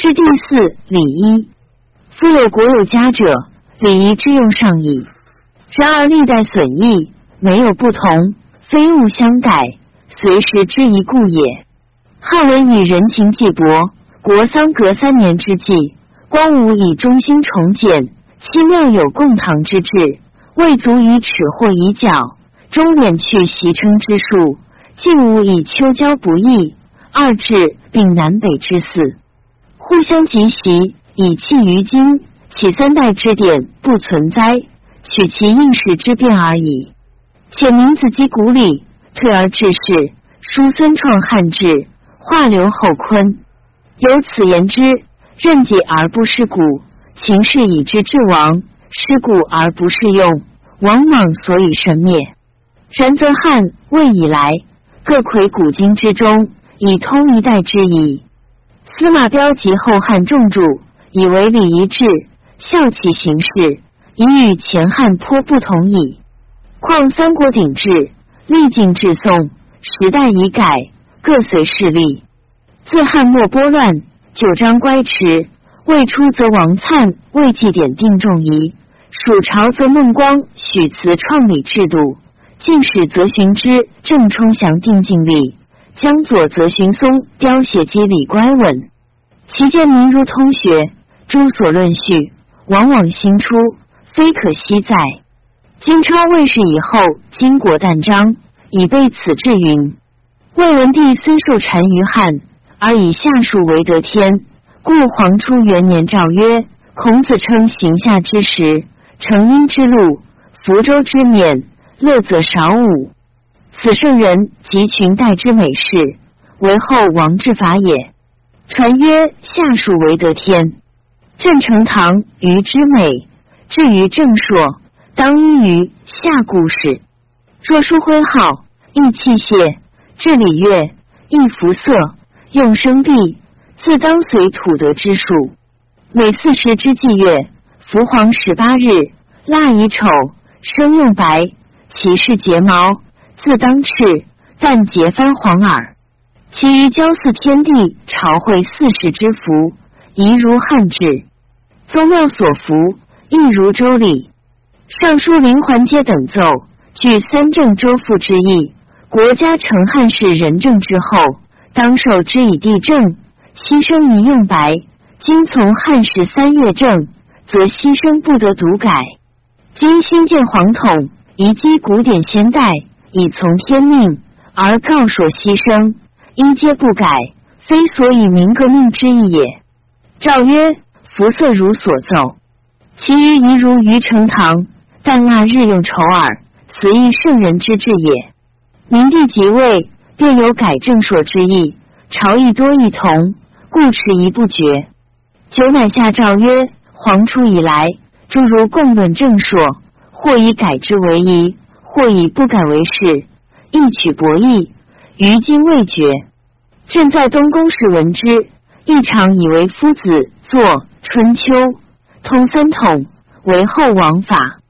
至第四礼一，夫有国有家者，礼仪之用上矣。然而历代损益，没有不同，非物相改，随时之宜故也。汉文以人情祭薄，国丧隔三年之际，光武以忠心重简，七庙有共堂之制，未足以耻或以角，终免去袭称之术。晋武以秋交不易，二至并南北之祀。互相集习，以弃于今。其三代之典不存哉？取其应时之变而已。且明子击古礼，退而治世。叔孙创汉制，化刘后坤。由此言之，任己而不失古，秦氏以之治亡，失古而不适用，往往所以神灭。然则汉魏以来，各魁古今之中，以通一代之矣。司马彪及后汉重著，以为礼仪制，效其行事，已与前汉颇不同矣。况三国鼎制，历尽至宋，时代已改，各随势力。自汉末拨乱，九章乖迟；未出则王粲、魏祭典定仲仪；蜀朝则孟光、许慈创礼制度；晋史则荀之、郑冲祥定敬礼。江左则荀松雕写机理乖稳，其见民如通学，诸所论序，往往新出，非可惜在。金超魏氏以后，金国旦章，以备此志云。魏文帝虽受禅于汉，而以下属为得天，故皇初元年诏曰：孔子称行下之时，成阴之路，福州之冕，乐则少武。此圣人及群代之美事，为后王之法也。传曰：下属为得天，朕成堂于之美。至于正朔，当依于下故事。若书徽号，易器械，治礼乐，易服色，用生币，自当随土德之数。每四时之祭月，伏黄十八日，腊乙丑，生用白，其是睫毛。自当赤，但结翻黄耳。其余交祀天地、朝会四时之服，宜如汉制；宗庙所服，亦如周礼。尚书临环皆等奏，据三正周复之意。国家成汉室仁政之后，当受之以地政，牺牲宜用白。今从汉室三月正，则牺牲不得独改。今新建皇统，移基古典先代。以从天命而告所牺牲，一皆不改，非所以明革命之意也。诏曰：服色如所奏，其余宜如于成堂，但纳日用丑耳，此亦圣人之治也。明帝即位，便有改正朔之意，朝议多异同，故迟疑不决。九乃下诏曰：皇初以来，诸如共论正朔，或以改之为宜。或以不改为是，一取博弈，于今未决。朕在东宫时闻之，一常以为夫子作《春秋》，通三统，为后王法。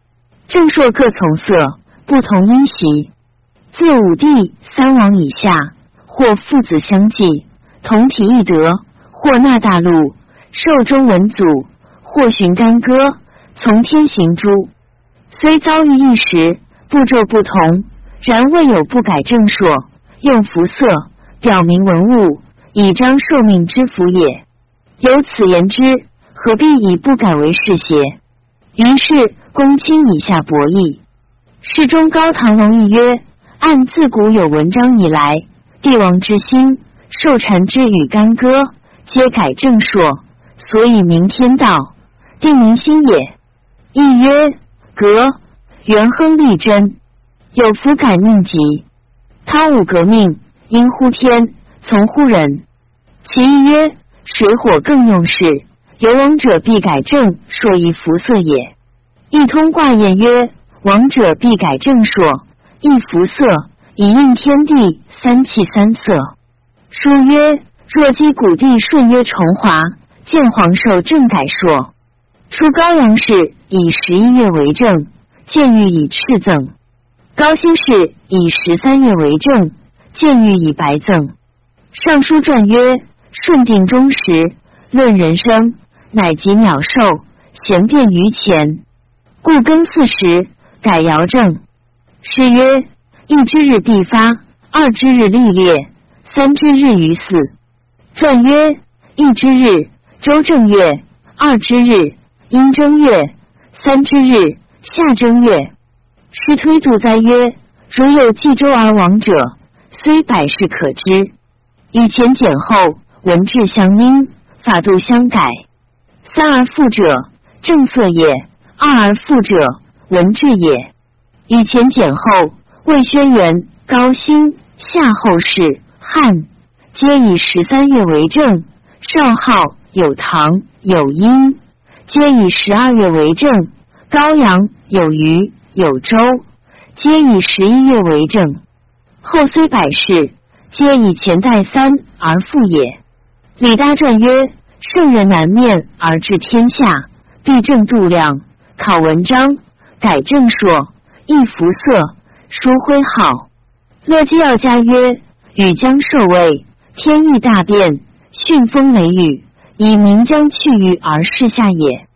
正朔各从色，不同音习。自武帝、三王以下，或父子相继，同体异德；或纳大陆，受中文祖；或寻干戈，从天行诸。虽遭遇一时。步骤不同，然未有不改正朔，用服色表明文物，以彰受命之福也。由此言之，何必以不改为是邪？于是公卿以下博弈。世中高唐龙一曰：按自古有文章以来，帝王之心，受禅之与干戈，皆改正朔，所以明天道，定民心也。亦曰革。元亨利贞，有福改命吉。他武革命，应乎天，从乎人。其一曰：水火更用事，有王者必改正，朔以服色也。一通卦验曰：王者必改正朔，亦服色，以应天地三气三色。书曰：若击古地顺曰重华，见皇寿正改朔。出高阳氏以十一月为正。见欲以赤赠，高辛氏以十三月为正，建玉以白赠。尚书传曰：顺定中时，论人生，乃及鸟兽，贤变于前。故庚巳时改爻正。是曰：一之日必发，二之日历列，三之日于四。传曰：一之日周正月，二之日阴正月，三之日夏正月。师推度哉曰：如有冀州而亡者，虽百世可知。以前简后，文质相因，法度相改。三而复者，正色也；二而复者，文质也。以前简后，魏轩辕、高辛、夏后氏、汉，皆以十三月为正；少昊、有唐、有殷，皆以十二月为正；高阳、有余、有周，皆以十一月为正。后虽百世，皆以前代三而复也。李达传曰：圣人难面而治天下，必正度量，考文章，改正说。一服色，书徽号。乐基要家曰：禹将受位，天意大变，巽风雷雨，以明将去雨而示下也。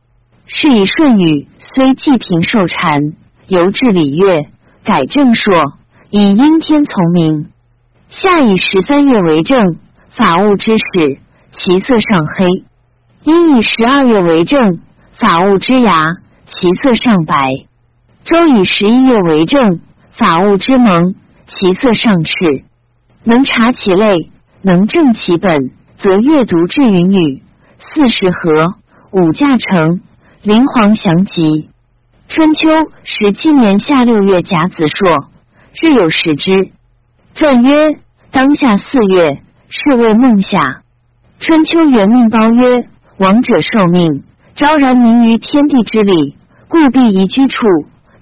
是以舜禹虽既平受禅，犹治礼乐，改正说，以阴天从明。夏以十三月为正，法物之始，其色上黑；阴以十二月为正，法物之牙，其色上白。周以十一月为正，法物之萌，其色上赤。能察其类，能正其本，则阅读至云雨。四时和，五驾成，灵皇祥吉。春秋十七年夏六月甲子朔，日有食之。传曰：当下四月，是谓孟夏。春秋元命包曰：王者受命，昭然明于天地之理，故必宜居处。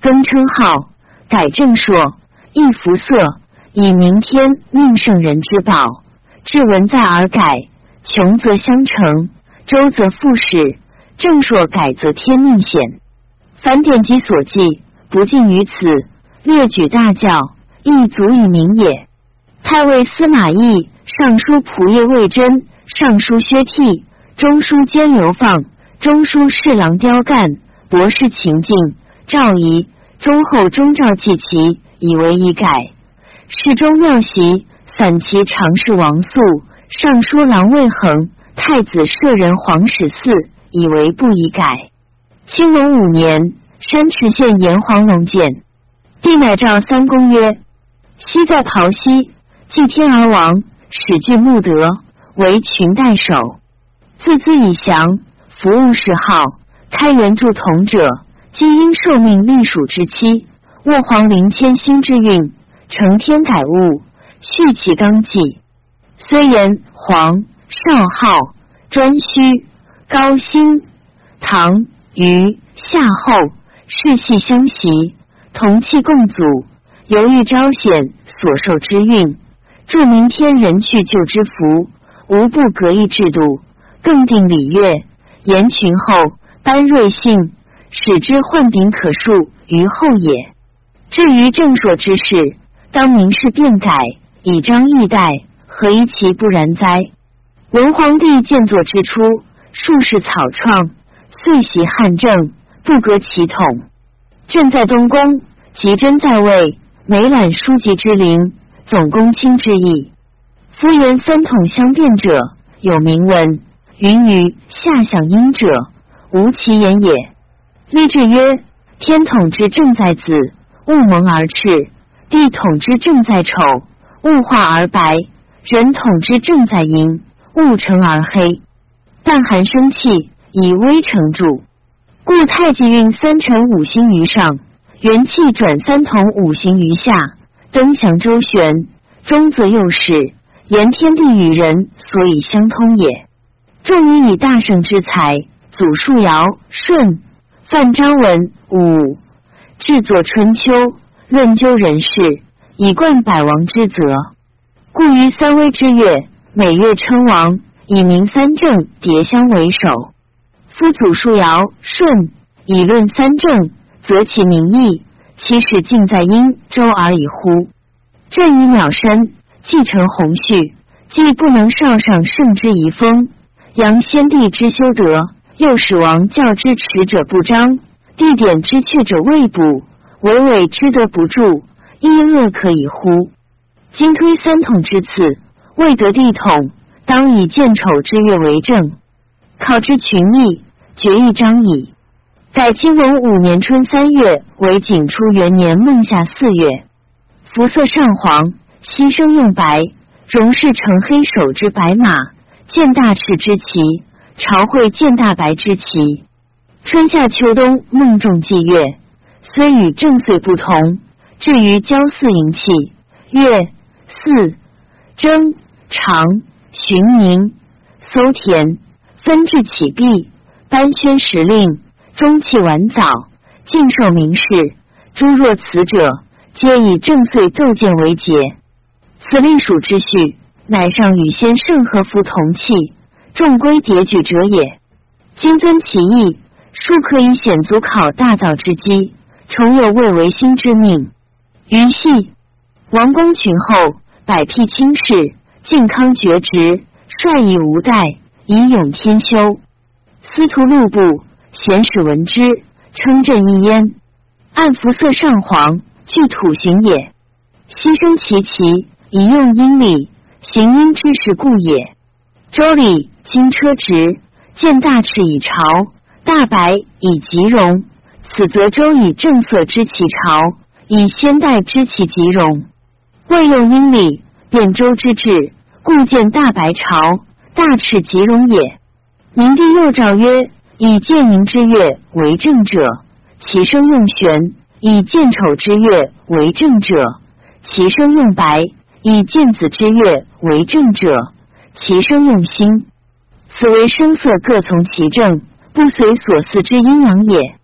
更称号，改正朔，易服色，以明天命圣人之宝。至文在而改，穷则相成，周则复始。正朔改则天命显。凡典籍所记，不尽于此。略举大教，亦足以明也。太尉司马懿、尚书仆射魏征、尚书薛悌、中书监流放、中书侍郎刁干、博士秦敬、赵仪。中后中诏记其以为一改，侍中妙席散骑常侍王肃、尚书郎魏恒、太子舍人黄始嗣以为不宜改。清隆五年，山池县炎黄龙见，帝乃诏三公曰：昔在袍西，祭天而亡，始具穆德为群代首，自兹以降，服务谥号，开元助同者。皆因受命隶属之期，卧黄陵迁新之运，承天改物，续其纲纪。虽言黄、少昊、颛顼、高辛、唐、于、夏后世系相袭，同气共祖，犹豫昭显所受之运，祝明天人去就之福，无不隔异制度，更定礼乐，言群后，班瑞信。使之患柄可恕于后也。至于正朔之事，当明示变改，以彰义代，何以其不然哉？文皇帝建作之初，数世草创，遂袭汉政，不革其统。朕在东宫，吉真在位，每览书籍之灵，总公卿之意。夫言三统相变者，有明文云于下享阴者，无其言也。立志曰：天统之正在子，物蒙而赤；地统之正在丑，物化而白；人统之正在阴，物成而黑。但寒生气，以微成助。故太极运三辰五行于上，元气转三同五行于下，登祥周旋，中则右是，言天地与人所以相通也。众以以大圣之才，祖述尧舜。范章文武制作春秋，论究人事，以贯百王之责。故于三危之月，每月称王，以明三正叠相为首。夫祖述尧舜，以论三正，则其名义，其实尽在殷周而已乎？朕以渺身继承宏序，既不能少上圣之遗风，扬先帝之修德，又使王教之持者不彰，地点之阙者未卜，唯伪之德不著，亦恶可以乎？今推三统之次，未得地统，当以见丑之月为正，考之群议，决议章矣。改清文五年春三月为景初元年孟夏四月，肤色上黄，膝生用白，容饰呈黑手之白马，见大赤之旗，朝会见大白之旗。春夏秋冬孟仲祭月，虽与正岁不同，至于交四营气月。四征长巡宁搜田分治起毕颁宣时令中气晚早尽受名士诸若此者皆以正岁奏见为节。此隶属之序，乃上与先圣和服同气，众归迭举者也。今尊其意，庶可以显足考大早之机，重有未为新之命。于系王公群后。百辟轻士，靖康绝职，率以无代，以永天修。司徒陆部，贤使闻之，称朕一焉。按服色上黄，具土行也。牺牲其旗，以用阴礼，行阴之事故也。周礼金车直，见大赤以朝，大白以吉容。此则周以正色之其朝，以先代之其吉容。未用阴礼，变周之治，故见大白朝，大赤吉容也。明帝又诏曰：以建宁之月为正者，其生用玄；以建丑之月为正者，其生用白；以建子之月为正者，其生用辛。此为声色各从其正，不随所祀之阴阳也。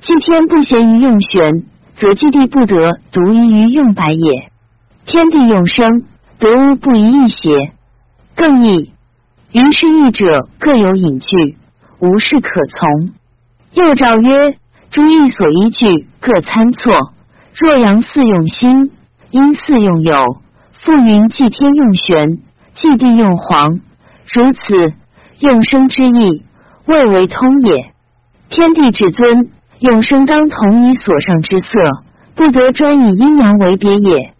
祭天不贤于用玄，则祭地不得独宜于用白也。天地用生，得无不一异邪？更异。于是义者各有隐据，无事可从。又诏曰：诸义所依据各参错。若阳四用心，阴四用有。复云祭天用玄，祭地用黄。如此用生之意，未为通也。天地至尊，用生当同以所上之色，不得专以阴阳为别也。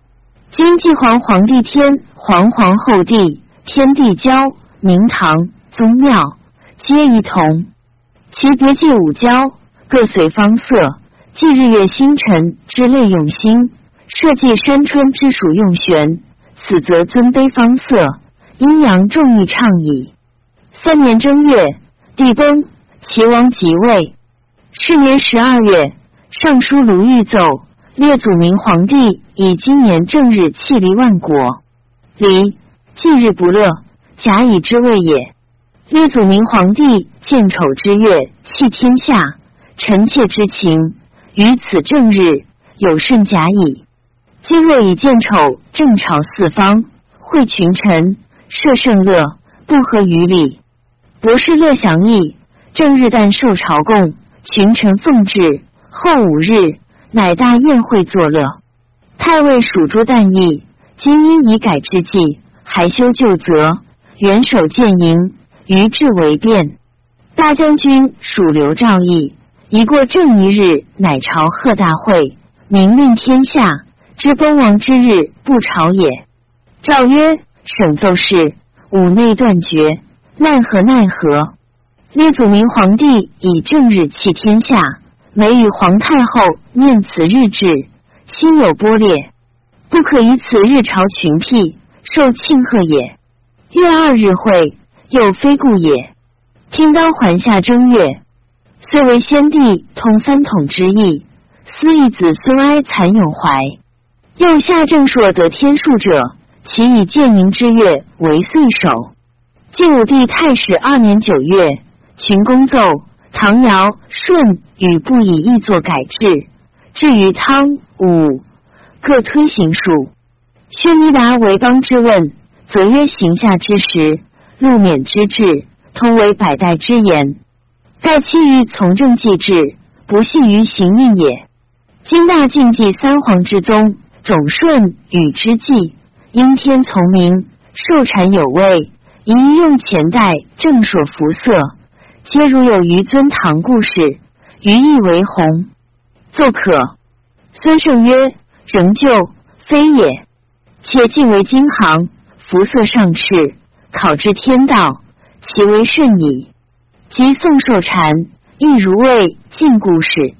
今既皇皇帝天、皇皇后帝天地交、明堂宗庙皆一同，其别祭五交各随方色，祭日月星辰之类用心，设祭山川之属用玄。此则尊卑方色，阴阳众义畅矣。三年正月，帝崩，齐王即位。是年十二月，尚书卢玉奏。列祖明皇帝以今年正日弃离万国，离忌日不乐，甲乙之谓也。列祖明皇帝见丑之月，弃天下，臣妾之情于此正日有甚甲乙。今若以见丑正朝四方，会群臣，设圣乐，不合于礼。博士乐享义，正日旦受朝贡，群臣奉制，后五日。乃大宴会作乐，太尉属诸旦邑，今因已改之际，还修旧则，元首建营，于至为变。大将军属刘兆义，一过正一日，乃朝贺大会，明令天下，知崩亡之日不朝也。诏曰：省奏事，五内断绝，奈何奈何？列祖明皇帝以正日弃天下。每与皇太后念此日志，心有波裂，不可以此日朝群辟，受庆贺也。月二日会，又非故也。听当还下正月，虽为先帝通三统之意，思一子孙哀残永怀。又下正朔得天数者，其以建宁之月为岁首。晋武帝太始二年九月，群公奏。唐尧舜与不以义作改制，至于汤武各推行数。宣弥达为邦之问，则曰：行下之时，禄免之制，通为百代之言。盖其于从政继制，不系于行运也。今大晋祭三皇之宗，种顺与之祭，应天从明，受禅有位，宜用前代正所服色，皆如有于尊堂故事，余意为弘。奏可。孙胜曰：“仍旧非也，且尽为京行，服色上赤，考之天道，其为甚矣。即宋寿禅亦如谓晋故事。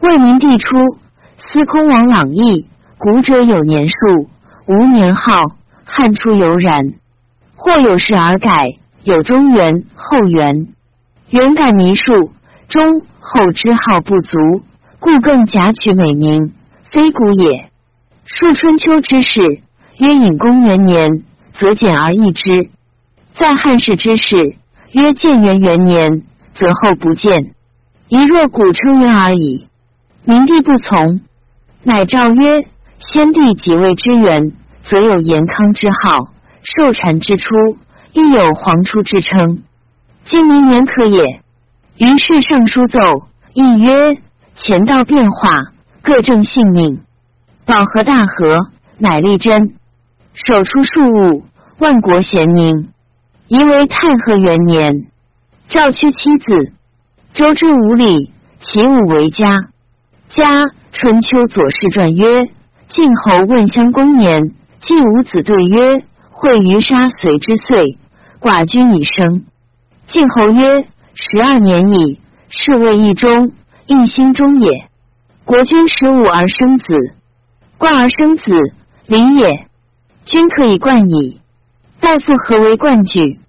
魏明帝初，司空王朗逸，古者有年数，无年号。汉初犹然。或有事而改，有中原、后元，元改迷数，中后之号不足。”故更假取美名，非古也。数春秋之事，曰隐公元年，则简而易之；在汉室之事，曰建元元年，则后不见。一若古称元而已。明帝不从，乃诏曰：先帝即位之元，则有延康之号；寿禅之初，亦有皇初之称。今明年可也。于是上书奏，亦曰。前道变化，各正性命。保和大和，乃立真。手出数物，万国咸宁。宜为太和元年。赵屈妻子。周之五礼，其五为家。家春秋左氏传曰：晋侯问襄公年，晋五子对曰：会于杀随之岁，寡君已生。晋侯曰：十二年矣，是谓一中。一心中也。国君十五而生子，冠而生子，礼也。君可以冠矣。大夫何为冠举？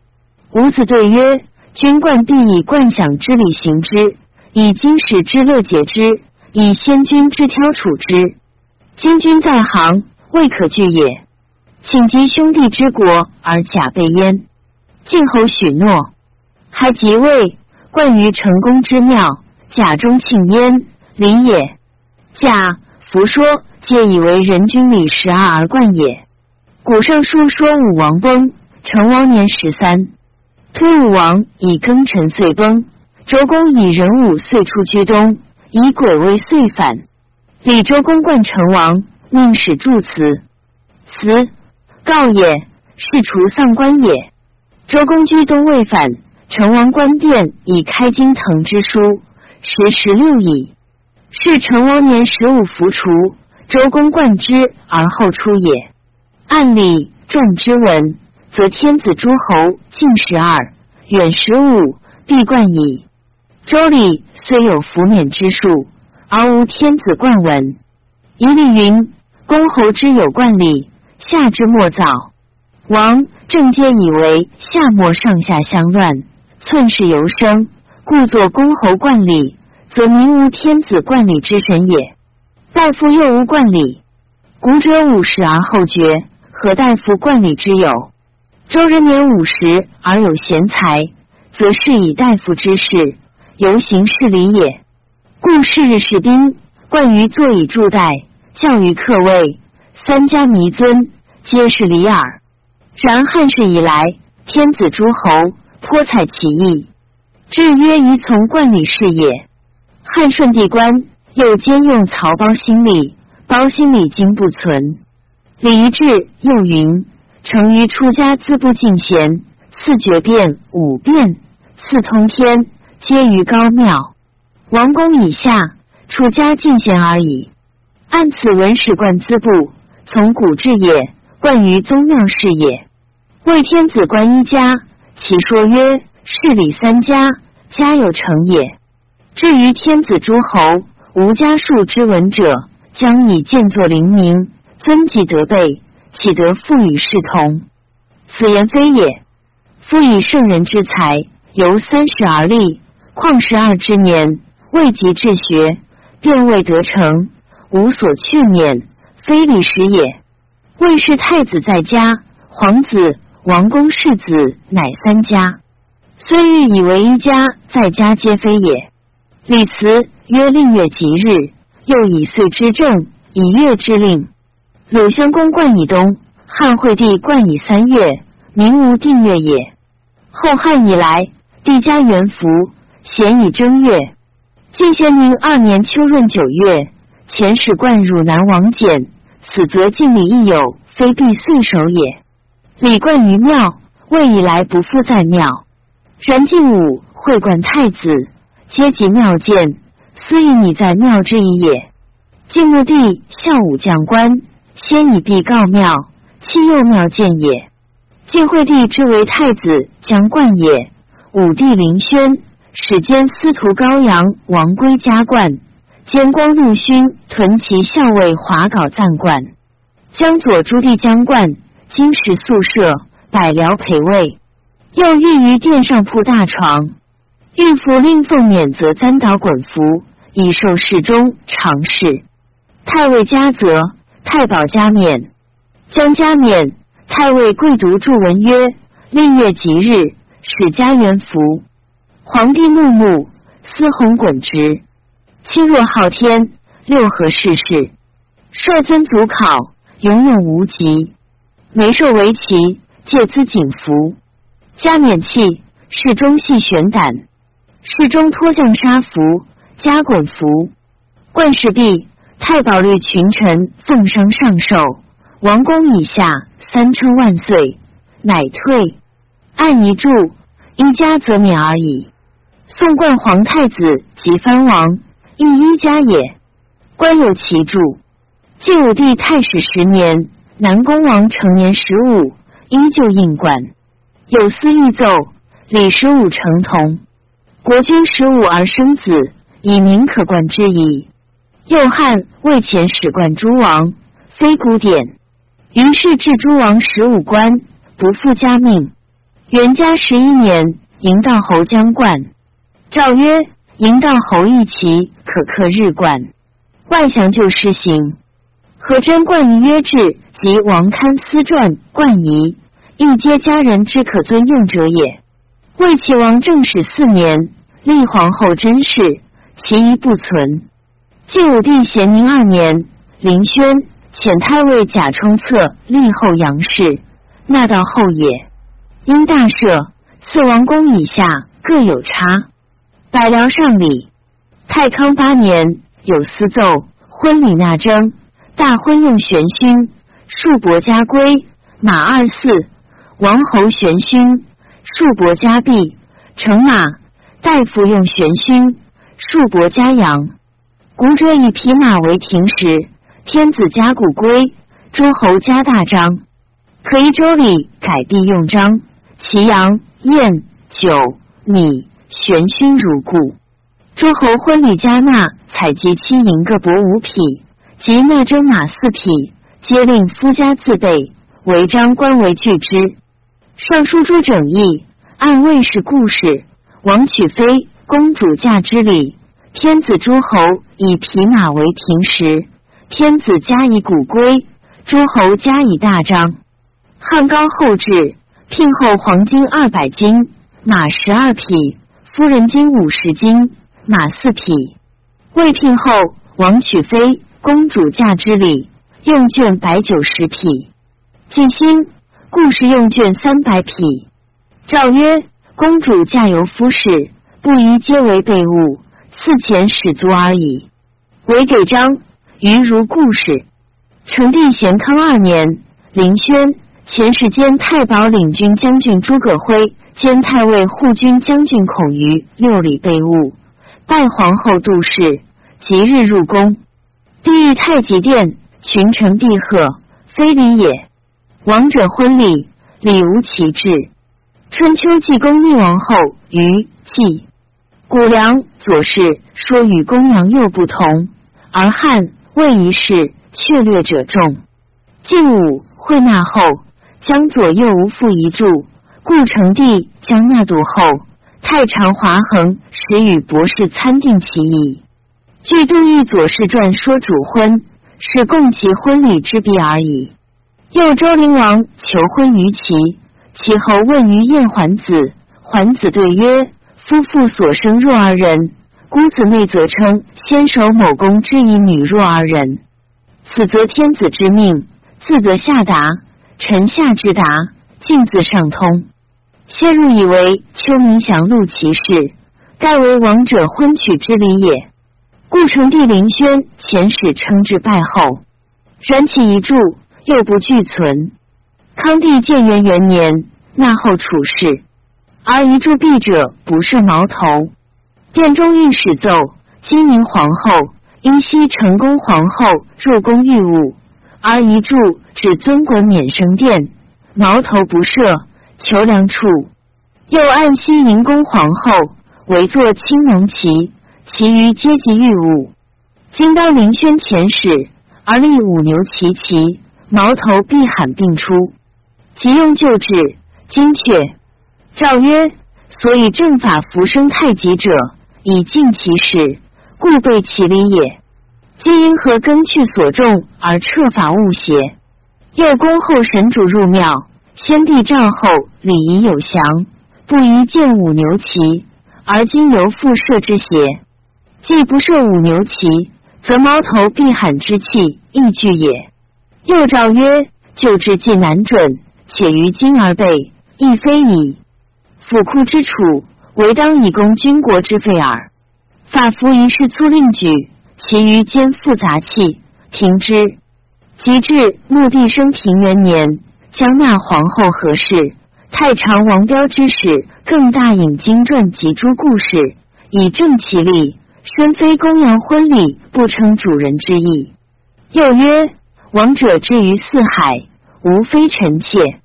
伍子对曰：君冠必以冠享之礼行之，以经史之乐解之，以先君之挑处之。今君在行，未可惧也。请及兄弟之国而假备焉。晋侯许诺，还即位，冠于成功之庙。甲中庆焉，礼也。甲弗说，皆以为人君礼十二而冠也。古圣书说武王崩，成王年十三，推武王以庚辰岁崩。周公以壬午岁出居东，以癸未岁反。李周公冠成王，命使祝辞。辞告也，是除丧官也。周公居东未反，成王官殿以开京腾之书。时十六矣，是成王年十五服除，周公冠之而后出也。按礼众之文，则天子诸侯近十二，远十五，必冠矣。周礼虽有服免之术，而无天子冠文。一例云：公侯之有冠礼，下之莫早。王正皆以为夏末上下相乱，寸事犹生。故作公侯冠礼，则民无天子冠礼之神也。大夫又无冠礼，古者五十而后绝，何大夫冠礼之有？周人年五十而有贤才，则是以大夫之事，由行事礼也。故是日士兵冠于坐以助代，教于客位，三家弥尊，皆是礼耳。然汉世以来，天子诸侯颇采其意。至曰宜从冠礼事也。汉顺帝官又兼用曹包心礼，包心礼经不存。礼仪志又云：成于出家资不进贤，四绝变五变，四通天，皆于高庙。王公以下，出家进贤而已。按此文史贯资部，从古至也，冠于宗庙事也。为天子观一家，其说曰。事礼三家，家有成也。至于天子诸侯，无家数之文者，将以见作灵明，尊己德备，岂得复与世同？此言非也。夫以圣人之才，由三十而立，况十二之年，未及治学，便未得成，无所去免，非礼时也。魏氏太子在家，皇子、王公世子乃三家。虽欲以为一家，在家皆非也。李辞曰：“令月吉日，又以岁之正，以月之令。鲁襄公冠以东，汉惠帝冠以三月，名无定月也。后汉以来，帝加元服，咸以正月。晋咸宁二年秋闰九月，前使冠汝南王简，此则晋礼亦有，非必岁首也。礼冠于庙，魏以来不复在庙。然晋武会冠太子，皆及庙见，思以你在庙之一也。晋穆帝孝武将官，先以必告庙，弃右庙见也。晋惠帝之为太子将冠也。武帝凌轩始兼司徒高阳王归加冠，兼光禄勋屯骑校尉华稿赞冠，江左诸地将冠，金石宿舍，百僚陪位。又御于殿上铺大床，御府令奉免责簪倒滚服，以受侍中常侍。太尉加责，太保加冕，将加冕。太尉贵读著文曰：“令月吉日，使家元福。”皇帝怒目，司鸿滚直。亲若昊天，六合世事，率尊祖考，永永无极。眉寿为旗，借资锦服。加冕器，侍中系玄胆，侍中脱将杀服，加衮服。冠饰毕，太保率群臣奉上上寿，王公以下三称万岁，乃退。按一注，一家则免而已。宋冠皇太子及藩王，亦一家也。官有其注。晋武帝太史十年，南宫王成年十五，依旧应冠。有司御奏：李十五成童，国君十五而生子，以名可冠之矣。右汉魏前史冠诸王，非古典。于是至诸王十五官，不复加命。元嘉十一年，迎到侯将冠。诏曰：迎到侯一旗，可克日冠。外降就施行。何真冠仪曰制，及王堪私传冠仪。亦皆家人之可尊用者也。魏齐王正始四年，立皇后甄氏，其仪不存。晋武帝咸宁二年，凌轩遣太尉贾充策立后杨氏，纳道后也。因大赦，赐王公以下各有差。百僚上礼。太康八年，有司奏婚礼纳征，大婚用玄勋，数帛加圭，马二四。王侯玄勋，数帛加璧；乘马大夫用玄勋，数帛加羊。古者以匹马为停时，天子加古圭，诸侯加大章。可依周礼改璧用章，其羊、燕、酒、米、玄勋如故。诸侯婚礼加纳采集七银各帛五匹，及纳征马四匹，皆令夫家自备，违章官为拒之。尚书诸整义，按魏氏故事，王娶妃，公主嫁之礼。天子诸侯以匹马为停时，天子加以古圭，诸侯加以大章。汉高后至，聘后黄金二百斤，马十二匹，夫人金五十斤，马四匹。魏聘后，王娶妃，公主嫁之礼，用绢百九十匹。晋兴。故事用卷三百匹。诏曰：公主嫁由夫氏，不宜皆为备物，赐钱使足而已。唯给章，余如故事。成帝咸康二年，凌轩前世兼太保领军将军诸葛辉兼太尉护军将军孔瑜六里备物，拜皇后杜氏，即日入宫。帝御太极殿，群臣毕贺，非礼也。王者婚礼，礼无其制。春秋季公逆王后于季，古梁左氏说与公羊又不同，而汉魏一世却略者众。晋武会纳后，将左右无复一注，故成帝将纳度后，太常华衡使与博士参定其意。据杜预左氏传说主婚，是共其婚礼之必而已。又周灵王求婚于齐，其后问于晏桓子，桓子对曰：“夫妇所生若二人，姑子内则称先守某公之以女若二人，此则天子之命，自则下达，臣下之达，尽自上通。先入以为丘明祥录其事，盖为王者婚娶之礼也。故成帝凌轩遣使称之拜后，然其一注。又不具存。康帝建元元年，纳后处事。而一铸币者不是矛头。殿中御史奏：金明皇后因昔成功皇后入宫御物，而一铸只尊国免生殿，矛头不设，求良处。又按西宁宫皇后为作青龙旗，其余皆及御物。今当凌轩前使，而立五牛齐旗，矛头必喊并出。即用旧制，精确。诏曰：所以正法扶生太极者，以尽其事，故备其理也。今因何根去所重而撤法误邪？又恭候神主入庙，先帝诏后礼仪有详，不宜见五牛旗，而今由复设之邪？既不设五牛旗。则猫头必罕之气亦聚也。又诏曰：旧制既难准，且于今而备，亦非矣。府库之处，唯当以供军国之费耳。法服一事粗令举，其余兼复杂器，停之。及至穆帝生平元年，将纳皇后何氏、太常王彪之使，更大引经传及诸故事，以正其例。身非公羊婚礼，不称主人之意。又曰：王者之于四海，无非臣妾。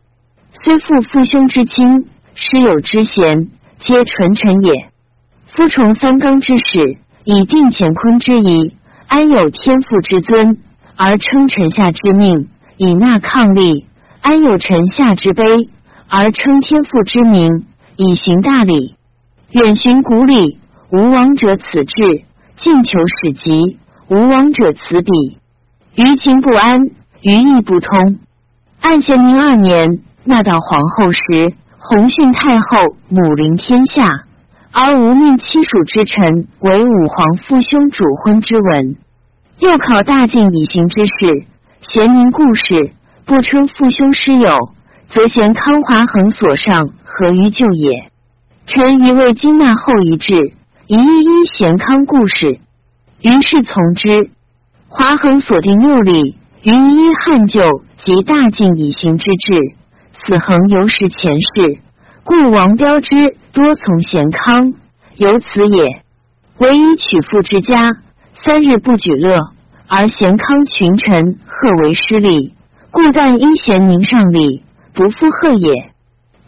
虽父父兄之亲，师友之贤，皆纯臣也。夫崇三纲之始，以定乾坤之仪，安有天父之尊，而称臣下之命，以纳抗力？安有臣下之卑，而称天父之名，以行大礼？远寻古礼。无王者此志，近求始极；无王者此彼，于情不安，于义不通。按咸宁二年，纳到皇后时，洪训太后母临天下，而无命七属之臣为武皇父兄主婚之文。又考大晋以行之事，贤明故事不称父兄师友，则嫌康华恒所上何于旧也？臣于为金纳后一制。一一一贤康故事，于是从之。华恒锁定六里，于一一汉旧及大晋以行之制，此恒由是前世，故王标之多从贤康，由此也。唯以取妇之家，三日不举乐，而贤康群臣贺为失礼，故但因贤宁上礼，不负贺也。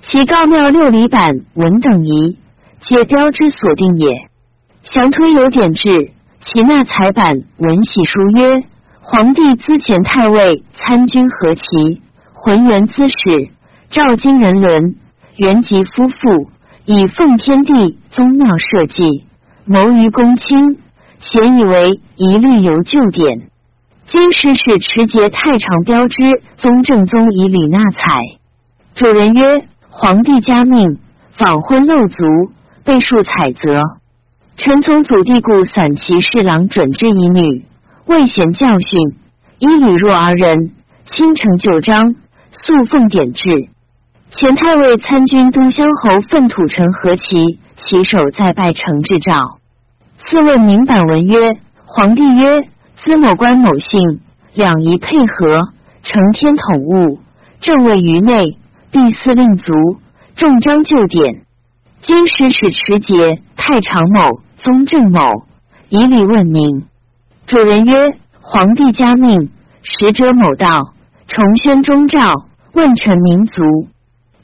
其告庙六里板文等仪，皆标之所定也。详推有典制，其纳彩版文喜书曰：皇帝资前太尉参军何其浑元资使赵金人伦元吉夫妇以奉天地宗庙社稷谋于公卿，咸以为一律由旧典。今师是持节太常标之宗正宗以礼纳采。主人曰：皇帝加命访婚漏族，备数采择。臣从祖弟故，散骑侍郎准之以女，未贤教训，以吕若而人，倾城旧章，素奉典制。前太尉参军都乡侯粪土城何其其手在拜承制诏。次问明版文曰：皇帝曰：资某官某姓，两仪配合，承天统物，正位于内，必司令卒，重章旧典。今使使持节太常某。宗正某以礼问名，主人曰：“皇帝加命，使者某道，重宣中诏，问臣民族。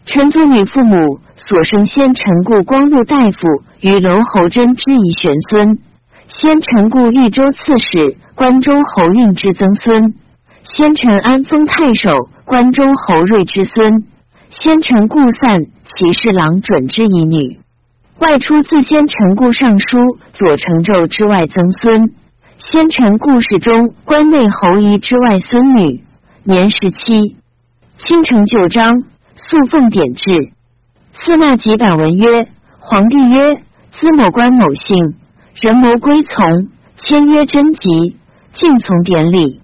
臣族女父母所生先臣故光禄大夫与楼侯真之遗玄孙，先臣故豫州刺史关中侯运之曾孙，先臣安丰太守关中侯瑞之孙，先臣故散骑侍郎准之遗女。”外出自先臣故尚书左承胄之外曾孙，先臣故事中关内侯仪之外孙女，年十七。倾城旧章，素奉典制。赐纳几百文曰：皇帝曰：资某官某姓，人谋归从，签约贞吉，敬从典礼。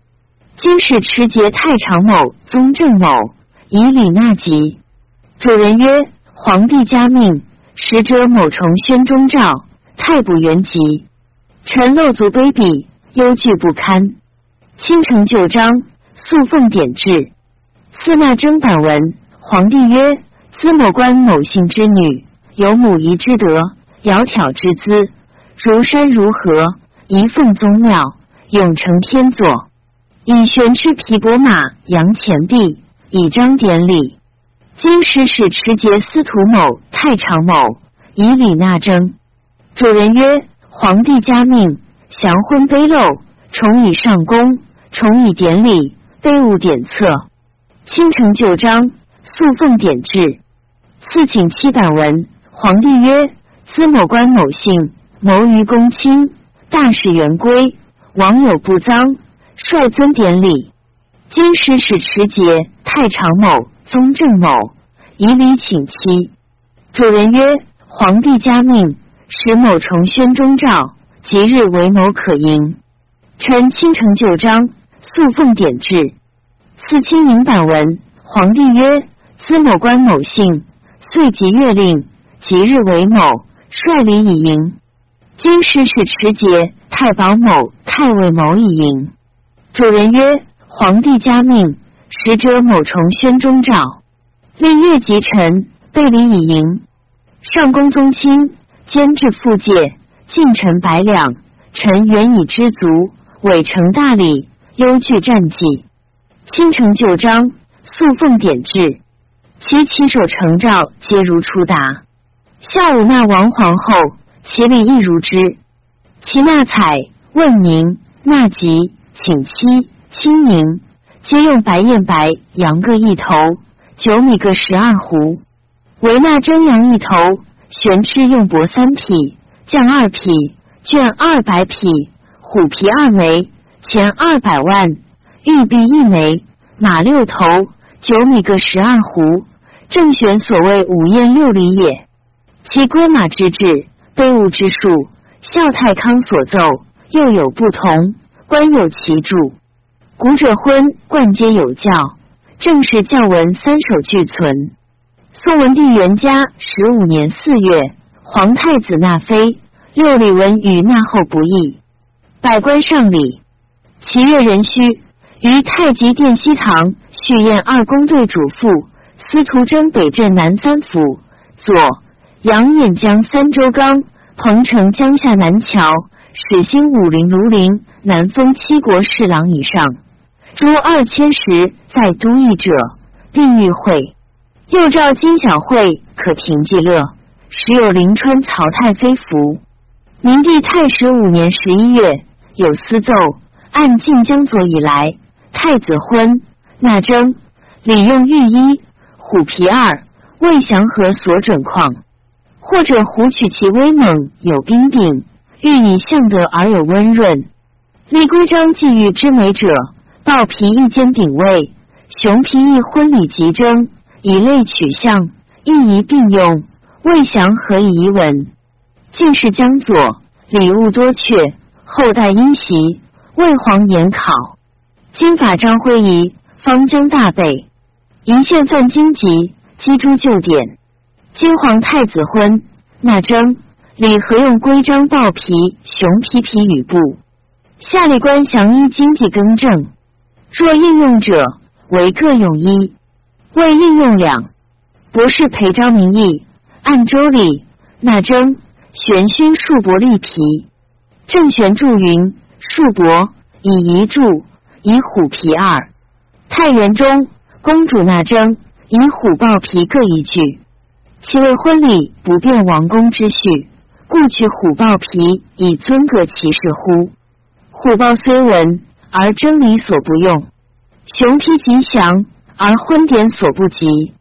今使持节太常某宗正某以礼纳吉。主人曰：皇帝加命。使者某重宣中诏，太卜原吉，臣漏族卑鄙，忧惧不堪。倾城旧章，素奉典制。司纳征版文，皇帝曰：兹某官某姓之女，有母仪之德，窈窕之姿，如山如河，仪奉宗庙，永承天座。以玄之皮帛马扬前壁，以彰典礼。今师使持节司徒某、太常某，以礼纳征。主人曰：皇帝加命，降婚卑陋，崇以上宫，崇以典礼，卑务典册，倾城旧章，素奉典制。赐请七百文。皇帝曰：兹某官某姓，谋于公卿，大事元归，王有不臧。率尊典礼，今使使持节太常某、宗正某以礼请期。主人曰：皇帝加命，使某重宣中诏，即日为某可迎。臣亲承旧章，素奉典制，赐亲迎版文。皇帝曰：司某官某姓，遂即月令，即日为某，率礼以迎。今师使持节太保某、太尉某以迎。主人曰：“皇帝加命，使者某重宣中诏，令越及臣，备礼以迎。上宫宗亲，监制复戒，进臣百两。臣原已知足，委承大礼，忧具战绩，亲承旧章，素奉典制。其起手成诏，皆如初答。下午纳王皇后，其礼亦如之。其纳采、问名、纳吉。”请期、清明，皆用白燕白羊各一头，九米各十二斛。维纳征羊一头，玄螭用帛三匹，将二匹，绢二百匹，虎皮二枚，钱二百万，玉璧一枚，马六头，九米各十二斛。正选所谓五燕六礼也。其归马之制，卑物之术，孝太康所奏，又有不同。官有其著，古者婚冠皆有教，正是教文三首俱存。宋文帝元嘉十五年四月，皇太子纳妃，六礼文与纳后不异。百官上礼，其月壬戌，于太极殿西堂续宴二宫队主父司徒贞北镇南三府左杨兖江三州纲彭城江下南桥。始兴武陵庐陵南封七国侍郎以上，诸二千石在都邑者，并与会。又召金小会可停记乐，时有临川曹太妃服。明帝太始五年十一月，有司奏按晋江左以来，太子婚纳征礼用御衣虎皮二，未祥和所准况？或者虎取其威猛有兵柄。欲以相得而有温润，立规章寄予之美者，豹皮一兼鼎位，熊皮一婚礼集征，以类取象，一宜并用。未祥何以稳？进士将左，礼物多阙，后代因袭，魏皇言考。金法章徽仪，方将大备，一线犯荆棘，击诸旧典。金皇太子婚，纳征。礼何用规章豹皮、熊皮皮与布？下吏官降衣经济更正。若应用者，为各用一；未应用两。博士裴昭名义，按周礼纳征，玄勋数帛立皮。正玄注云：数帛以一柱，以虎皮二。太原中，公主纳征，以虎豹皮各一具。其为婚礼不便王公之序。故取虎豹皮以尊格其事乎？虎豹虽文而真理所不用，熊皮极祥而婚典所不及。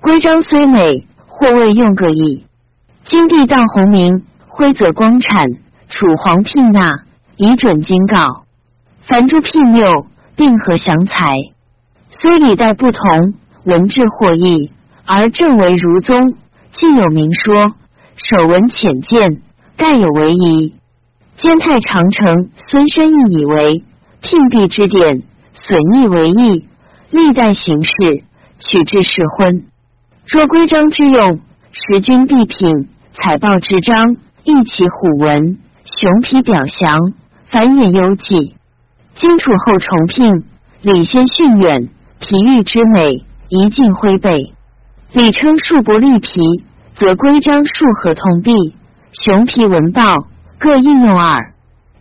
规章虽美，或未用各异。金帝道洪明，徽则光产，楚皇聘纳，以准金告。凡诸聘谬，并合祥才。虽礼代不同，文质或异，而正为儒宗，既有明说。守文浅见，盖有为宜。兼太长城孙申义以为聘币之典，损益为义。历代行事，取之适婚。若规章之用，时君必品。彩报之章，一其虎文，熊皮表祥，繁衍幽记。荆楚后重聘，礼先逊远，皮玉之美，一尽挥备。礼称数帛绿皮，则规章数合同璧，熊皮文豹各应用耳。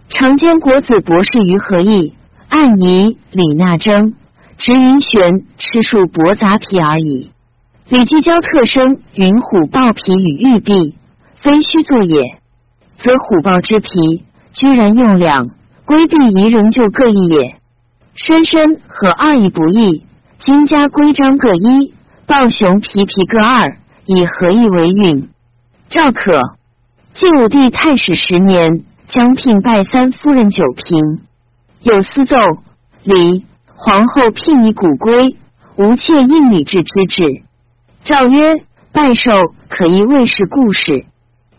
常见国子博士于何意？按仪李纳征，直云玄吃数薄杂皮而已。李继交特生云虎豹皮与玉璧，非虚作也，则虎豹之皮居然用两，规避宜仍旧各异也。深深和二亦不异，金家规章各一，豹熊皮皮各二，以何意为允？赵可，晋武帝太史十年。将聘拜三夫人九嫔，有司奏礼皇后聘以古规，无妾应礼制之制。诏曰：拜寿可依卫氏故事。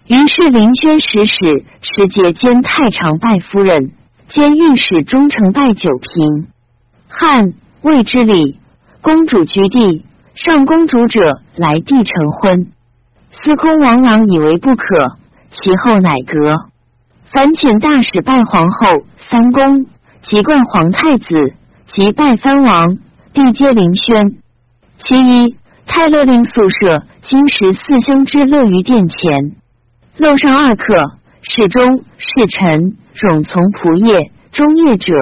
于是林轩使使持节兼太常拜夫人，兼御史中丞拜九嫔。汉魏之礼，公主居地，上公主者来帝成婚。司空王朗以为不可，其后乃革。凡请大使拜皇后、三公，即冠皇太子，即拜藩王，帝皆临轩。其一，太乐令宿舍金石四兄之乐于殿前，漏上二客，侍中、侍臣、冗从仆业、中夜者，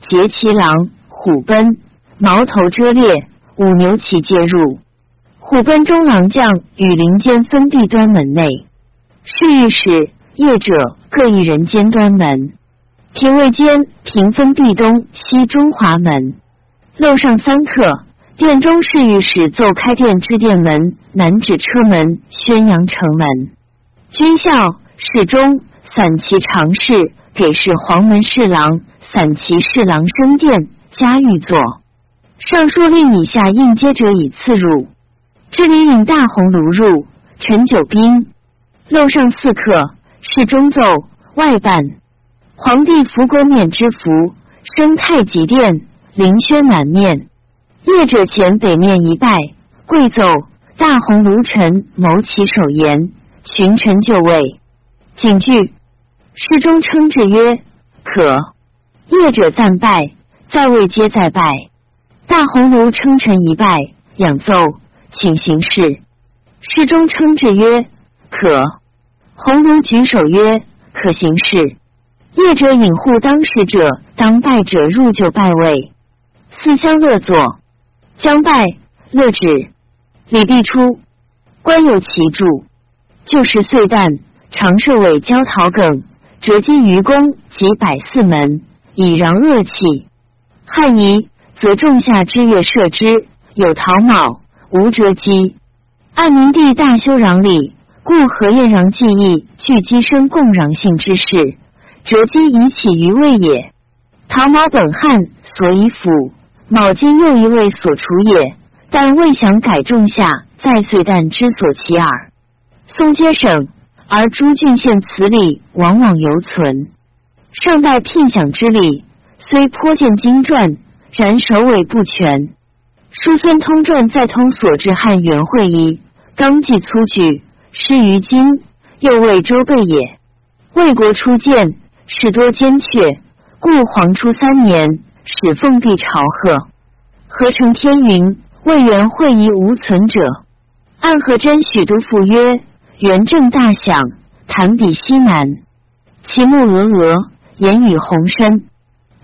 结其狼、虎贲、矛头遮裂，五牛骑皆入。虎贲中郎将与林间分地端门内，侍御史。业者各一人间端门，廷尉间平分壁东西中华门。漏上三客，殿中侍御史奏开殿之殿门南指车门，宣阳城门。军校侍中散骑常侍给事黄门侍郎散骑侍郎升殿加御座。尚书令以下应接者以次入。知礼引大红炉入，陈九宾。漏上四客。是中奏外办，皇帝服国冕之服，升太极殿，凌轩南面。业者前北面一拜，跪奏大红炉臣谋其首言，群臣就位。警句诗中称之曰可。业者赞拜，在位皆在拜。大鸿胪称臣一拜，仰奏请行事。诗中称制曰可。鸿儒举手曰：“可行事。”业者引护当事者，当拜者入就拜位。四相乐坐，将拜乐止。礼毕出，官有其著。旧时岁旦，常设尾交桃梗，折击于公及百四门，以攘恶气。汉仪则仲夏之月射之，有桃卯，无折击。按明帝大修攘礼。故何晏攘记忆具机生共攘性之事，折机以起于魏也。陶毛本汉所以辅，卯今又一位所除也。但未想改仲夏在岁旦之所起耳。宋皆省，而诸郡县此礼往往犹存。上代聘享之礼虽颇见经传，然首尾不全。叔孙通传再通所至汉元会仪，纲纪粗举。失于今，又为周备也。魏国初建，事多奸阙，故黄初三年，始奉帝朝贺。合成天云，魏元会仪无存者。暗合真许都赋曰：元正大享，谈比西南。其目峨峨，言语宏深。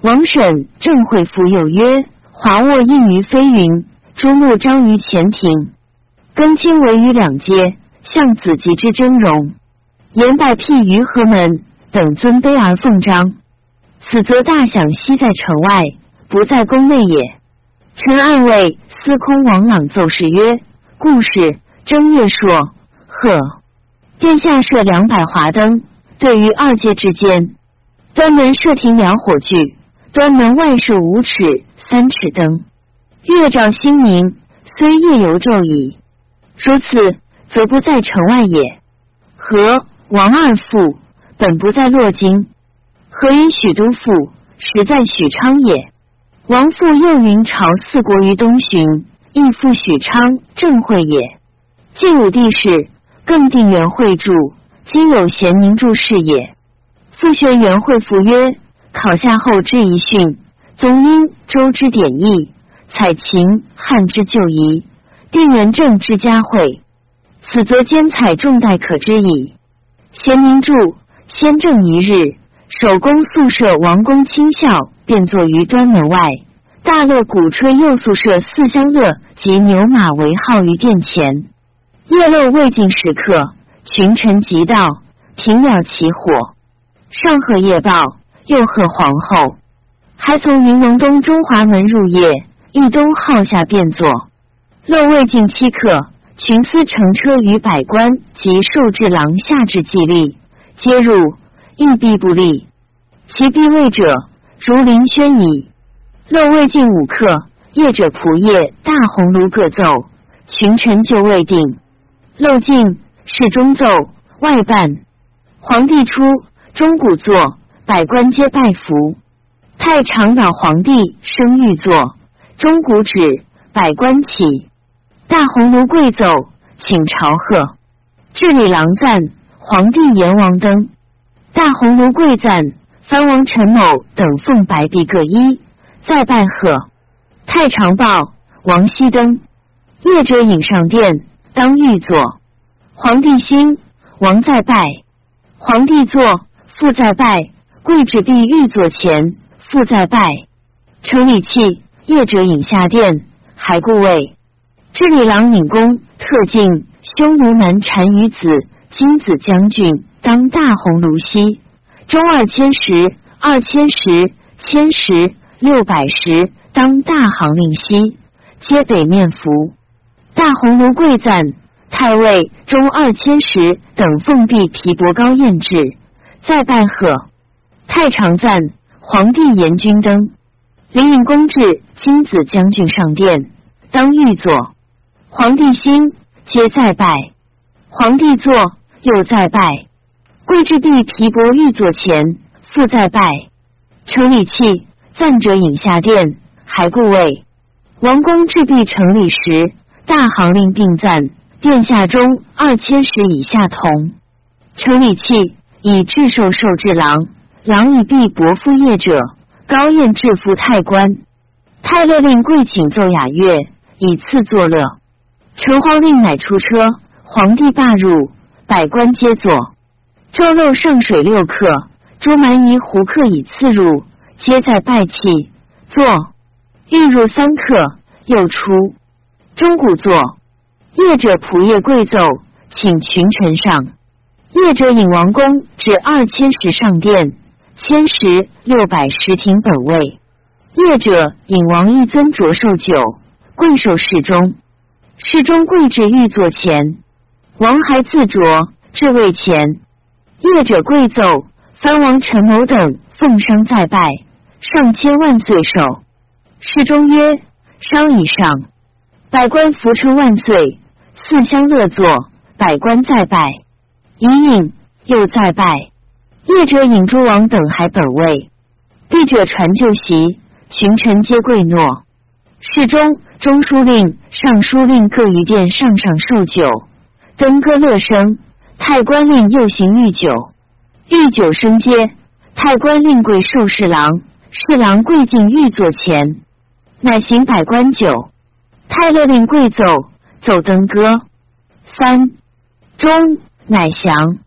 王审正会赋又曰：华卧应于飞云，朱木章于前庭，更亲为于两阶。向子集之峥嵘，言拜辟于何门等尊卑而奉章，此则大享息在城外，不在宫内也。臣暗谓司空王朗奏事曰：故事正月朔贺，殿下设两百华灯，对于二阶之间，端门设庭两火炬，端门外设五尺三尺灯，月照星明，虽夜犹昼矣。如此。则不在城外也。和王二父本不在洛京，何以许都父实在许昌也。王父又云朝四国于东巡，亦复许昌正会也。晋武帝时，更定元会注，今有贤明注事也。复学元会服曰：考下后之遗训，宗殷周之典义，采秦汉之旧仪。定元政之佳慧，此则兼采重代可知矣。贤明著，先正一日，守宫宿舍王公卿校，便坐于端门外。大乐鼓吹右宿舍四香乐及牛马为号于殿前。夜漏未尽时刻，群臣即到，停了起火。上贺夜报，又贺皇后，还从云龙东中华门入夜，一东号下便坐。漏未尽七刻，群司乘车与百官及受制郎下至祭立，皆入，亦必不立。其必位者，如林轩矣。漏未尽五刻，夜者仆夜大红炉各奏，群臣就未定。漏尽，是中奏，外办。皇帝出，钟鼓作，百官皆拜服。太常导皇帝升御座，钟鼓止，百官起。大红炉跪奏，请朝贺。治礼郎赞，皇帝阎王登。大红炉跪赞，藩王陈某等奉白璧各一。再拜贺，太常报王熙登，夜者引上殿，当御座。皇帝兴，王再拜，皇帝坐，复再拜，跪至必御座前，复再拜。承礼器，业者引下殿，还故位。知礼郎引公特进匈奴南单于子金子将军当大红炉西，中二千石，二千石，千石。六百石当大行令西，皆北面服。大红炉贵赞太尉中二千石等奉璧皮帛高宴至，再拜贺。太常赞皇帝严君登，灵隐公至金子将军上殿，当御座。皇帝兴，皆再拜。皇帝坐，又再拜。贵至璧皮帛御座前，复再拜。承礼器。赞者引下殿，还故位。王公至必成礼时，大行令并赞。殿下中二千石以下同。成礼器以至寿寿至郎，郎以必伯父业者，高宴致父太官。太乐令贵请奏雅乐，以赐作乐。承皇令乃出车，皇帝罢入，百官皆坐。周漏圣水六客，朱蛮夷胡客以次入。皆在拜器坐，欲入三刻，又出。钟鼓作，业者仆夜跪奏，请群臣上。业者引王公至二千石上殿，千石六百石亭本位。业者引王一尊着寿酒，跪受侍中。侍中跪至御座前，王还自着至位前。业者跪奏，藩王陈某等奉商再拜。上千万岁寿，侍中曰：“商以上。”百官扶称万岁，四相乐坐。百官再拜，一应又再拜。业者引诸王等还本位，帝者传旧席，群臣皆跪诺。侍中、中书令、尚书令各于殿上上受酒，登歌乐声。太官令又行御酒，御酒升阶。太官令贵受侍郎。侍郎跪进御座前，乃行百官酒。太乐令跪奏，奏登歌。三中乃降。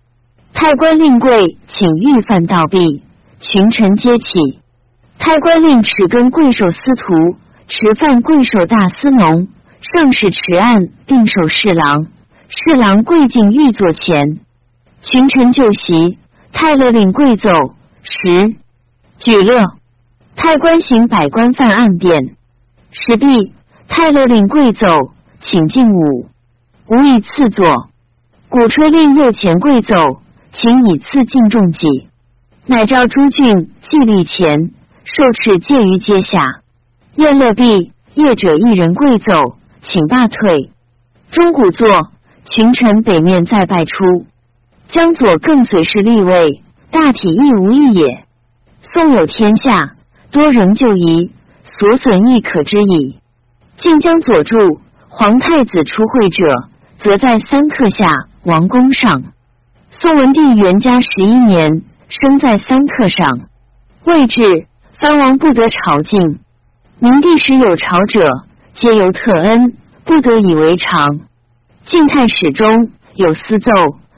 太官令贵请御饭道毕，群臣皆起。太官令持根贵受司徒，持饭贵受大司农，上使持案并受侍郎。侍郎跪进御座前，群臣就席。太乐令跪奏十举乐。太官行百官犯案便，时毕，太乐令跪奏，请进武，武以赐座。鼓吹令右前跪奏，请以赐敬重己。乃召诸郡祭立前，受敕戒于阶下。宴乐毕，业者一人跪奏，请罢退。钟鼓作，群臣北面再拜出。江左更随侍立位，大体亦无异也。宋有天下。多仍旧疑，所损亦可知矣。晋江左助皇太子出会者，则在三刻下王宫上。宋文帝元嘉十一年，生在三刻上。未至，藩王不得朝觐。明帝时有朝者，皆由特恩，不得以为常。晋太史中有私奏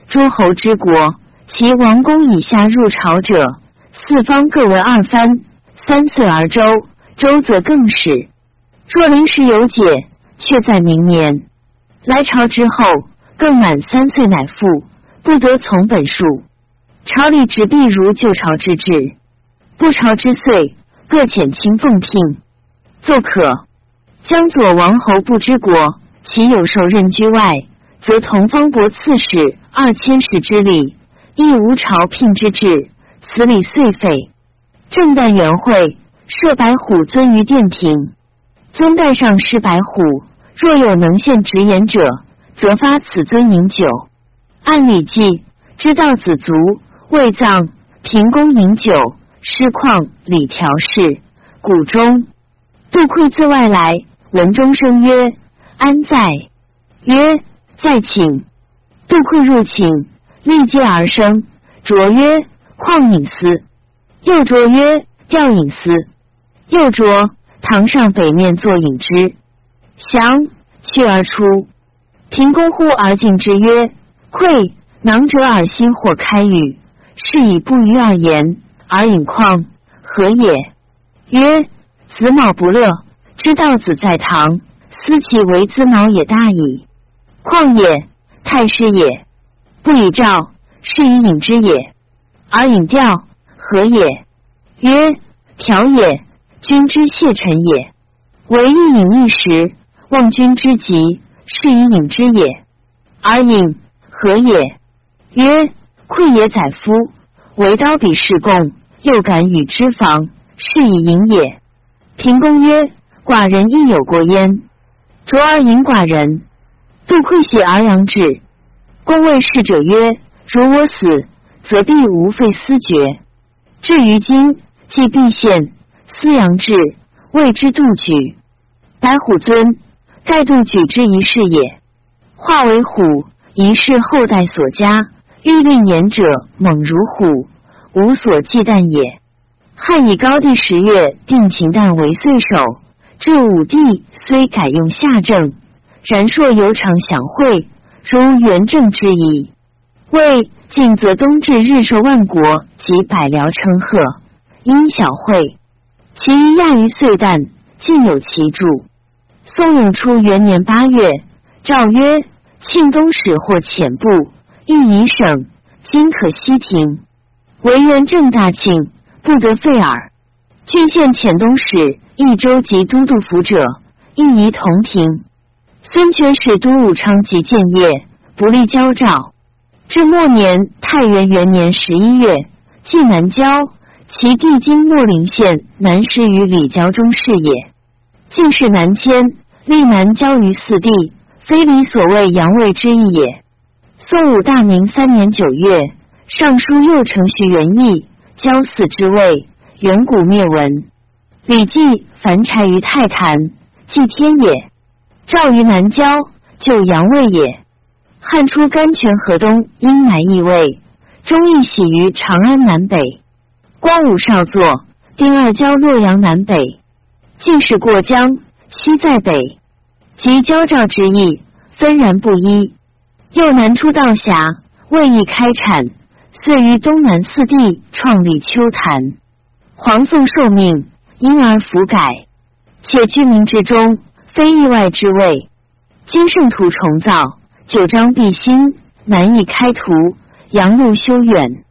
诸侯之国，其王公以下入朝者，四方各为二藩，三岁而周，周则更始。若临时有解，却在明年。来朝之后，更满三岁乃复，不得从本数。朝里只必如旧朝之制，不朝之岁，各遣卿奉聘。奏可。江左王侯不知国，其有受任居外，则同方伯刺史二千石之礼，亦无朝聘之制，此礼遂废。正旦元会，设白虎尊于殿庭。尊带上施白虎，若有能献直言者，则发此尊饮酒。按礼记，知道子卒未葬，平公饮酒，师旷礼调事。谷中，杜馈自外来，闻钟声曰：“安在？”曰：“在寝。”杜馈入寝，立阶而生，卓曰：“况饮思？”又卓曰：“调饮思。”又卓。堂上北面坐饮之，降去而出。平公呼而进之曰：“馈，囊者耳心或开语，是以不与而言，而饮况何也？”曰：“子卯不乐，知道子在堂，思其为子卯也大矣。况也，太师也，不以召，是以饮之也。而饮调何也？曰：调也。”君之谢臣也，唯一饮一时，望君之急，是以饮之也。而饮何也？曰：愧也。宰夫为刀笔侍贡，又敢与之防，是以饮也。平公曰：寡人亦有过焉。卓而饮寡人。杜馈喜而扬志。公谓侍者曰：如我死，则必无废思爵。至于今，既必献。思阳志谓之杜举，白虎尊，盖杜举之一事也。化为虎，一是后代所加，欲令言者猛如虎，无所忌惮也。汉以高帝十月定秦旦为岁首，至武帝虽改用夏正，然朔犹常享会，如元正之矣。魏晋则冬至日寿万国及百僚称贺，因小会。其余亚于岁旦，尽有其著。宋永初元年八月，诏曰：庆东使或遣部，亦以省，今可西庭。为元正大庆，不得废耳。郡县遣东使、益州及都督府者，亦宜同庭。孙权使都武昌及建业，不立交诏。至末年，太元元年十一月，晋南郊。其地今秣陵县南师于李郊中是也。晋士南迁，立南郊于四地，非礼所谓阳位之意也。宋武大明三年九月，尚书右丞徐元义交死之位，远古灭文。李记凡柴于太坛，祭天也。赵于南郊，就阳位也。汉初甘泉河东，阴南易位，忠义喜于长安南北。光武少作，丁二交洛阳南北，进士过江，西在北，及交赵之意，纷然不一。又南出道峡，未易开产，遂于东南四地创立秋坛。黄宋受命，因而弗改，且居民之中，非意外之谓。今圣土重造，九章必新，南易开图，阳路修远，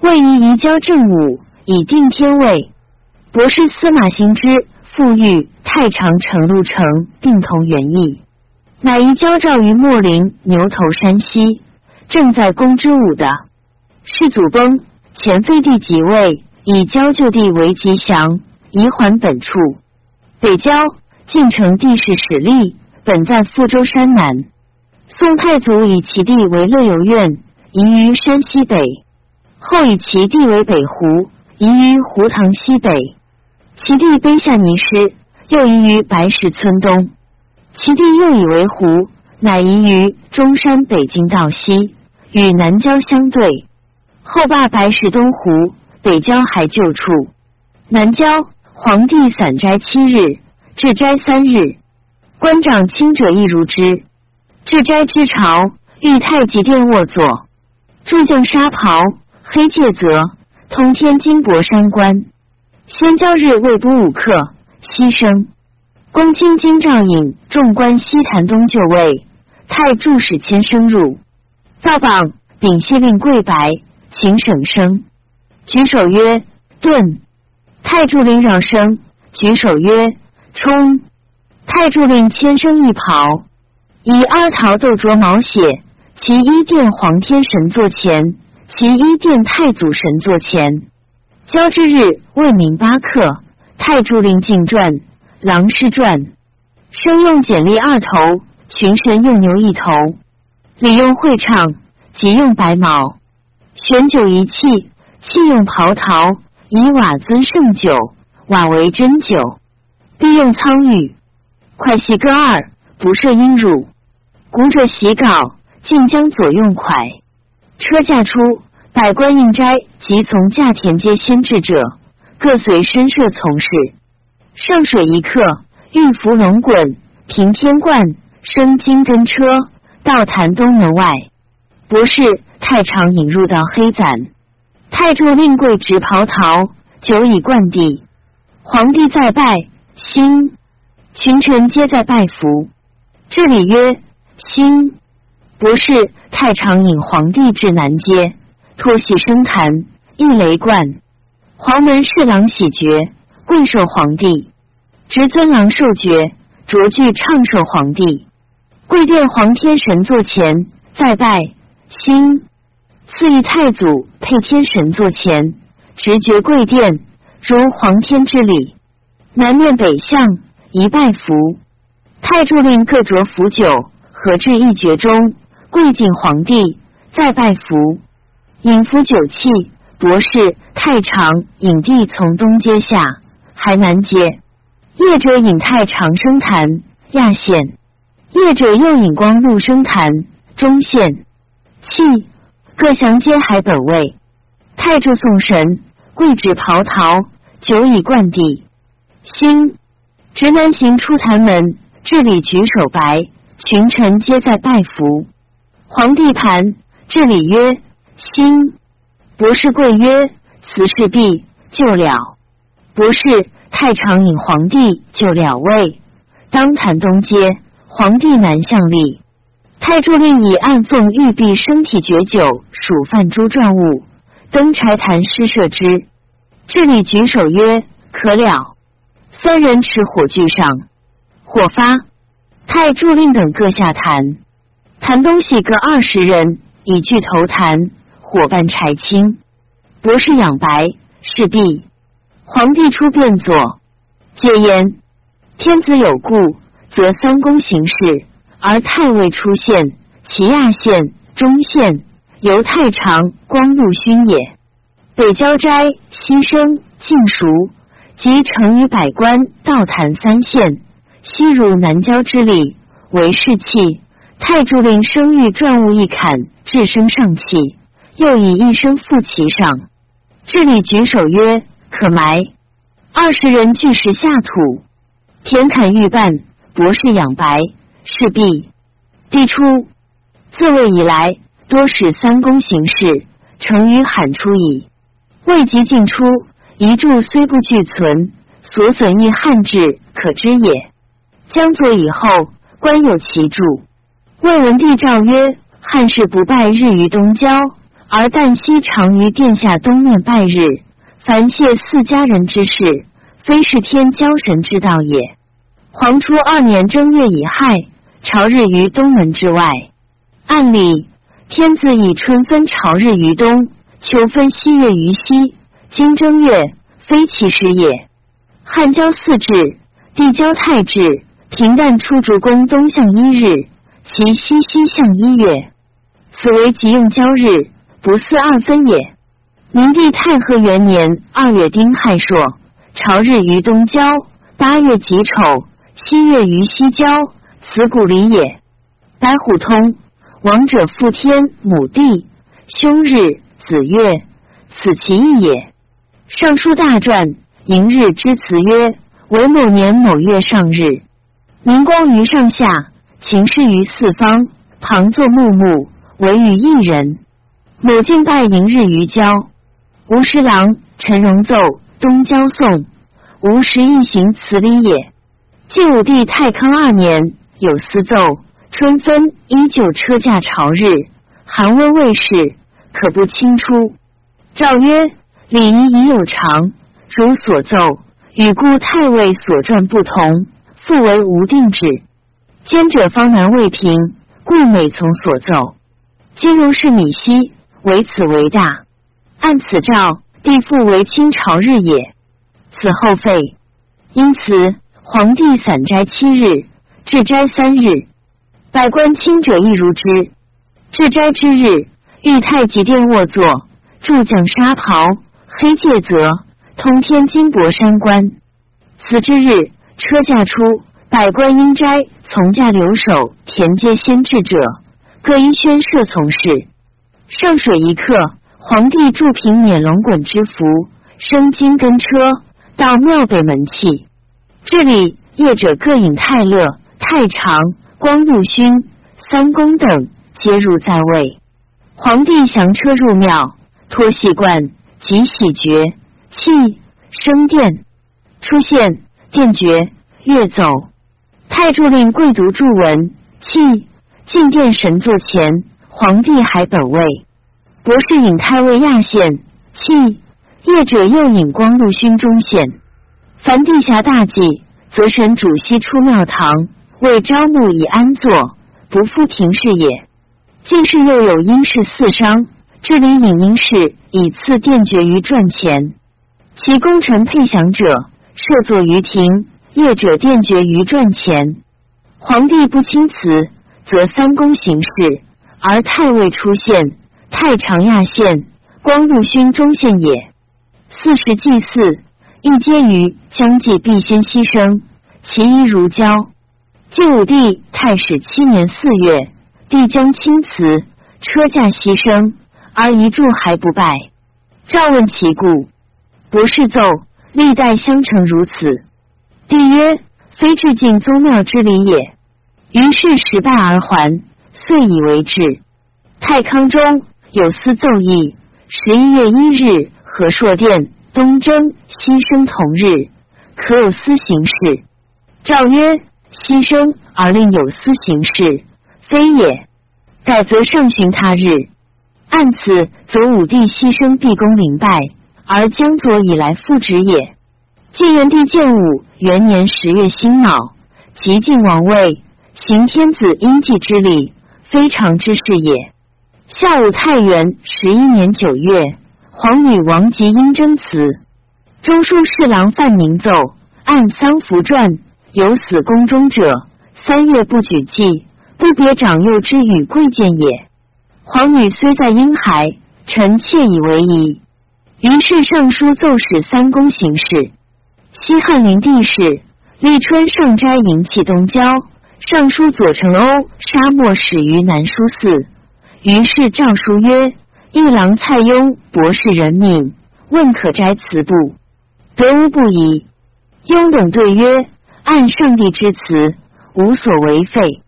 未宜移交正午。以定天位，博士司马行之富裕太常城路城并同原意，乃宜交诏于莫陵牛头山西，正在公之武的。世祖崩，前废帝即位，以交就地为吉祥，移还本处。北郊晋城地势始立，本在富州山南。宋太祖以其地为乐游苑，移于山西北，后以其地为北湖。移于湖塘西北，其地卑下泥师，又移于白石村东。其地又以为湖，乃移于中山北京道西，与南郊相对。后罢白石东湖，北郊还旧处。南郊皇帝散斋七日，置斋三日。官长卿者亦如之。至斋之朝，御太极殿卧坐，诸将沙袍，黑戒则，通天金帛山关。先交日未卜五刻，牺牲。公卿金兆尹众官西坛东就位，太助使迁升入。造榜禀谢令跪白，请省生。举手曰：“顿。”太助令让声，举手曰：“冲。”太助令千声一袍。以阿桃斗着毛血，其一殿皇天神座前，其一殿太祖神座前。交之日，未明八刻。太助令进传，郎师传。生用简历二头，群神用牛一头。礼用会唱，即用白毛。选酒一器，器用刨陶。以瓦尊圣酒，瓦为真酒。必用苍玉，快细各二，不设音乳。古者习稿，晋江左用蒯。车驾出，百官应斋及从驾田皆先至者，各随身设从事。上水一刻，玉符龙滚，平天冠，升金根车，到坛东门外。博士太常引入到黑攒，太助令贵直袍桃，久以冠地。皇帝在拜，兴群臣皆在拜服。这里曰。兴博士太常引皇帝至南街，托喜升坛，应雷冠。黄门侍郎喜爵，跪受皇帝。执尊郎受爵，着具唱受皇帝。跪殿皇天神座前，再拜。兴赐以太祖配天神座前，直爵跪殿，如皇天之礼。南面北向，一拜服。太柱令各着符酒。合至一绝中，跪敬皇帝，再拜服，引夫酒气。博士太常引帝从东阶下，还南阶。业者引太常生坛，亚县；业者又引光禄生坛，中县。气各祥皆海本位。太助送神，跪止袍桃，久以冠地。星直南行出坛门，至礼举手白。群臣皆在拜服，皇帝盘至礼曰：“心。”博士贵曰：“此事毕就了。”博士太常引皇帝就了位，当坛东街，皇帝南向立。太助令以暗奉玉璧生体绝酒属泛诸状物，登柴坛施设之。智礼举手曰：“可了。”三人持火炬上，火发。太助令等各下坛，坛东西各二十人，以具头坛，伙伴柴青。博士养白，是必。皇帝出便坐，戒言：天子有故，则三公行事；而太尉出现，其亚县、中县。由太常、光禄勋也。北交斋、西生、晋熟，及成于百官，道坛三县。西入南郊之礼。为士气，太柱令生育传物一坎，至生上气，又以一生复其上。治礼举手曰：“可埋。”二十人俱时下土，田坎欲办，博士养白，是毕。帝出自位以来，多使三公行事，成于罕出矣。未及进出，遗著虽不俱存，所损益汉制可知也。将作以后，官有其著。魏文帝诏曰：“汉室不败日于东郊，而旦夕常于殿下东面拜日。凡谢四家人之事，非是天骄神之道也。”黄初二年正月乙亥，朝日于东门之外。按理，天子以春分朝日于东，秋分西月于西。今正月，非其时也。汉交四至，帝交太至。平淡出主公东向一日，其西西向一月，此为即用交日，不似二分也。明帝太和元年二月丁亥朔，朝日于东郊；八月己丑，七月于西郊，此古礼也。白虎通，王者父天母地，兄日子月，此其意也。尚书大传，迎日之辞曰：为某年某月上日。明光于上下，晴视于四方。旁坐木木，唯于一人。母敬拜迎日于郊。吴十郎陈荣奏东郊颂，吴十一行词礼也。晋武帝太康二年，有司奏：春分依旧车驾朝日，寒温未逝，可不清出。诏曰：礼仪已有常，如所奏，与故太尉所传不同，复为无定制。兼者方南未平。故每从所奏，今如是米稀，为此为大。按此诏，帝复为清朝日也。此后废。因此，皇帝散斋七日，至斋三日。百官亲者亦如之。至斋之日，御太极殿卧坐，助将纱袍，黑戒则，通天金帛山关。此之日，车驾出。百官应斋从驾留守，田间先至者，各依宣设从事。上水一刻，皇帝祝平辇龙滚之服，升金根车，到庙北门气。这里业者各引太乐、太常、光禄勋、三公等，皆入在位。皇帝降车入庙，脱戏冠，即喜爵，气升殿，出现殿爵，越走。太柱令贵读祝文，气进殿神座前，皇帝还本位。博士引太尉亚县，弃业者又引光禄勋中县。凡地下大祭，则神主悉出庙堂，为招募以安坐，不复廷事也。进士又有因事四商，治理引因事，以赐殿爵于传前。其功臣配享者，设坐于庭。业者殿爵于传前，皇帝不亲辞，则三公行事，而太尉出现，太常亚县、光禄勋中县也。四时祭祀，亦皆于将祭必先牺牲，其一如交。晋武帝太史七年四月，帝将亲辞，车驾牺牲，而一柱还不拜。诏问其故，博士奏：历代相承如此。帝曰：“非至敬宗庙之礼也。”于是时拜而还，遂以为治。太康中有司奏议：十一月一日，和硕殿东征，牺牲同日，可有司行事？诏曰：“牺牲而令有司行事，非也。改则上旬他日。按此，则武帝牺牲毕公临拜，而江左以来复职也。”晋元帝建武元年十月辛卯，即晋王位，行天子应祭之礼，非常之事也。下午太元十一年九月，皇女王吉英征辞，中书侍郎范宁奏，按丧服传，有死宫中者，三月不举祭，不别长幼之与贵贱也。皇女虽在婴孩，臣妾以为宜。于是上书奏使三公行事。西汉灵帝时，立春上斋迎启东郊，尚书左丞欧沙漠始于南书寺。于是诏书曰：“一郎蔡邕博士人命，问可摘辞不？得无不疑。”雍等对曰：“按上帝之辞，无所违废。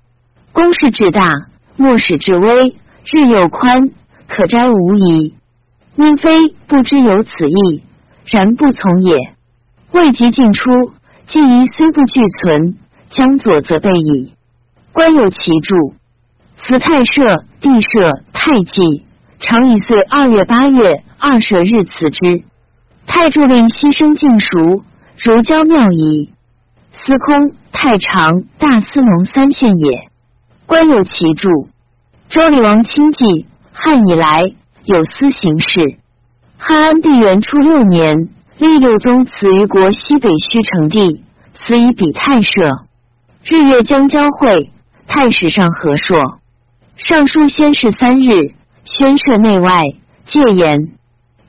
公事至大，莫使至微。日有宽，可摘无疑。宁非不知有此意，然不从也。”未及进出，既宜虽不俱存，将左则备矣。官有其注，此太社、地社、太纪，常以岁二月、八月二舍日辞之。太柱令牺牲敬熟，如交庙仪。司空、太常、大司农三县也。官有其注。周厉王亲祭，汉以来有司行事。汉安帝元初六年。立六宗祠于国西北虚城地，此以比太社。日月将交会，太史上何硕？尚书先是三日，宣设内外，戒言。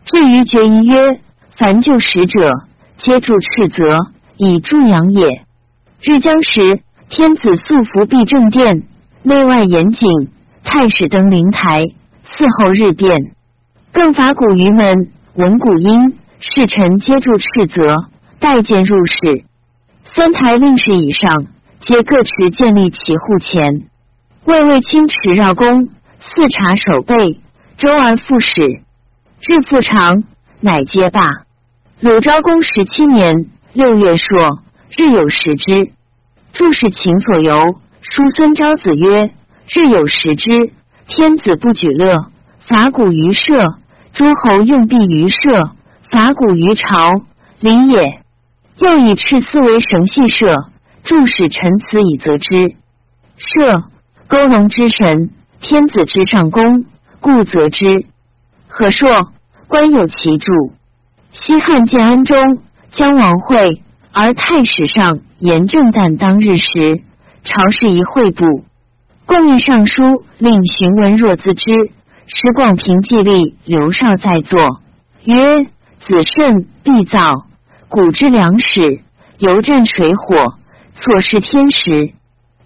至于决仪曰：凡救使者，皆助斥责，以助养也。日将时，天子素服必正殿，内外严谨。太史登灵台，伺候日殿。更法古于门，闻鼓音。侍臣皆助斥责，待见入室。三台令事以上，皆各持建立其户前。魏卫青持绕弓，四察守备，周而复始。日复长，乃皆罢。鲁昭公十七年六月朔，日有食之。注释秦所由，叔孙昭子曰：日有食之，天子不举乐，伐鼓于社，诸侯用币于社，伐鼓于朝，礼也。又以赤丝为绳系社，注使臣此以则之。社，勾龙之神，天子之上公，故则之。何硕，官有其著。西汉建安中，将王会，而太史上严正旦当日时，朝事一会部，共议尚书令荀文若自知。时广平记立刘绍在座，曰：“子慎必造，古之良史，犹战水火，错失天时。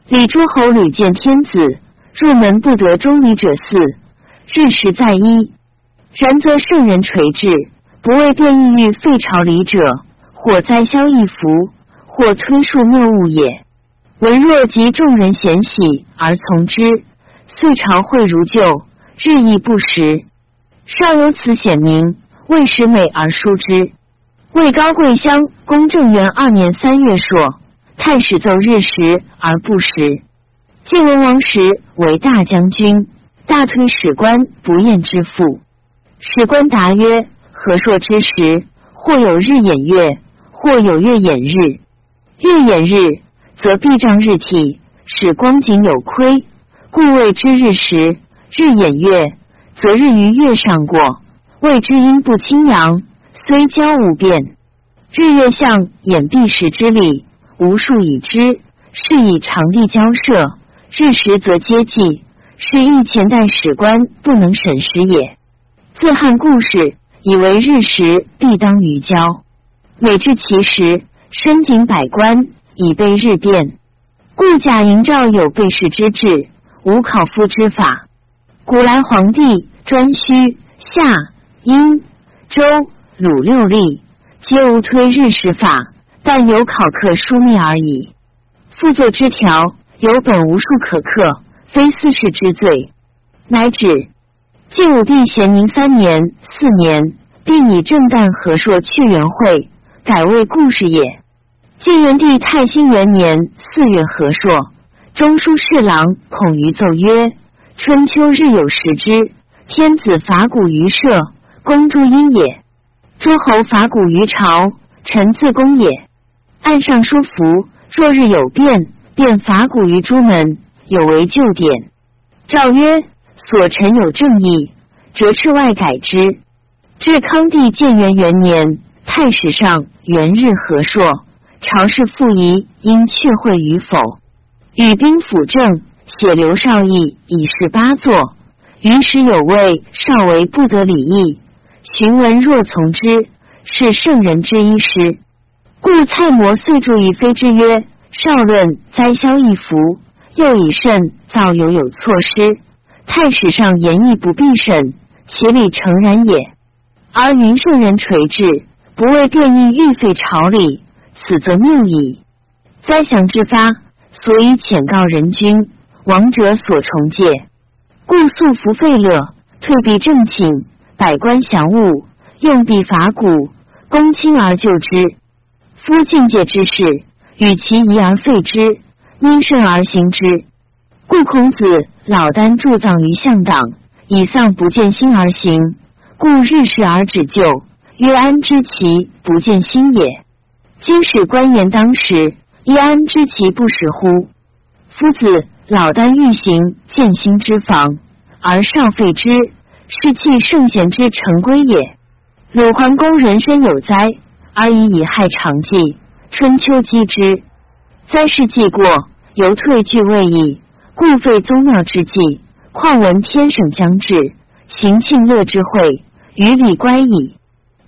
李诸侯屡见天子，入门不得中礼者四，日时在一。”然则圣人垂治，不为变异欲废朝礼者，或灾消一服，或推述谬误也。文若及众人贤喜而从之，遂朝会如旧，日益不时。尚有此显明，未使美而书之。魏高贵乡公正元二年三月朔，太史奏日食而不食。晋文王时为大将军，大推史官不厌之父。史官答曰：“何朔之时，或有日掩月，或有月掩日。月掩日，则必障日体，使光景有亏，故谓之日时；日掩月，则日于月上过，谓之阴不清阳，虽交无变。日月相掩蔽时之理，无数已知，是以常地交涉，日时则皆记，是亦前代史官不能审时也。”自汉故事，以为日食必当于交，每至其时，深井百官，以备日变。故假营诏有备事之制，无考夫之法。古来皇帝颛顼、夏、殷、周、鲁六历，皆无推日食法，但有考课书密而已。复作之条，有本无数可刻，非四世之罪，乃止。晋武帝咸宁三年、四年，并以正旦和硕去元会，改为故事也。晋元帝太兴元年四月和硕，中书侍郎孔于奏曰：“春秋日有时之，天子伐鼓于社，公诸殷也；诸侯伐鼓于朝，臣自公也。按尚书符，若日有变，便伐鼓于诸门，有违旧典。”诏曰。所臣有正义，折斥外改之。至康帝建元元年，太史上元日和硕，朝事复疑，应确会与否？与兵辅政，写刘少义以示八作。于时有位少为不得礼义，荀文若从之，是圣人之一师。故蔡模遂注以非之曰：少论灾消一服，又以甚造有有错失。太史上言义不必审，其理诚然也。而云圣人垂治，不为变异欲废朝礼，此则谬矣。灾祥之发，所以遣告人君，王者所重戒，故素服废乐，退避正寝，百官降物，用必伐古，公亲而救之。夫境界之事，与其疑而废之，因慎而行之。故孔子老聃铸葬于向党，以丧不见心而行，故日食而止救。曰安知其不见心也？今使官言当时，亦安知其不时乎？夫子老聃欲行见心之防，而少废之，是弃圣贤之成规也。鲁桓公人身有灾，而以以害长计。春秋击之，灾事既过，犹退惧未矣。故废宗庙之祭，况闻天省将至，行庆乐之会，于礼乖矣。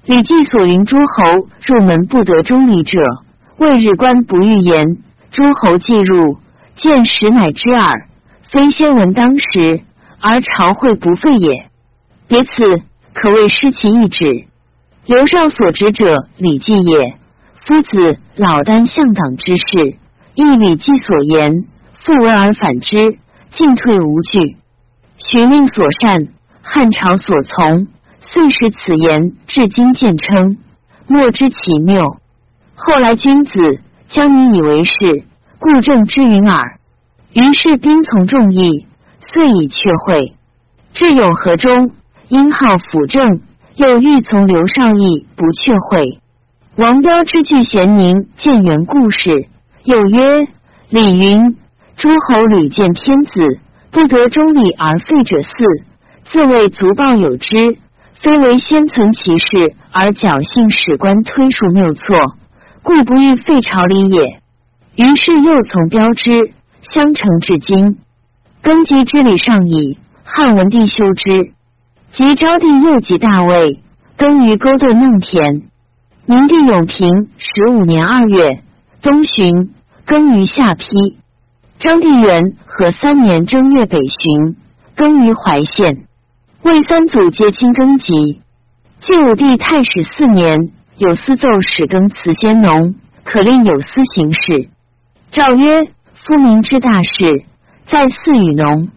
礼记所云诸侯入门不得中礼者，谓日官不欲言。诸侯既入，见时乃知耳。非先闻当时，而朝会不废也。别此，可谓失其意旨。刘少所执者，礼记也。夫子老聃向党之事，亦礼记所言，复闻而反之，进退无据。许令所善，汉朝所从，遂使此言至今见称，莫知其谬。后来君子将你以为是，故正之云耳。于是兵从众议，遂以却会。至永和中，因号辅政，又欲从刘少义，不却会。王彪之据咸宁建元故事，又曰：李云诸侯屡见天子，不得忠礼而废者四，自谓足报有之，非为先存其事而侥幸史官推述谬错。故不欲废朝礼也。于是又从标之，相承至今。更及之礼上矣。汉文帝修之，及昭帝又及大魏，耕于勾兑弄田。明帝永平十五年二月，东巡，耕于下邳。张帝元和三年正月北巡，耕于淮县。魏三祖皆亲耕及。晋武帝太始四年。有司奏使更辞先农，可令有司行事。诏曰：夫民之大事，在祀与农。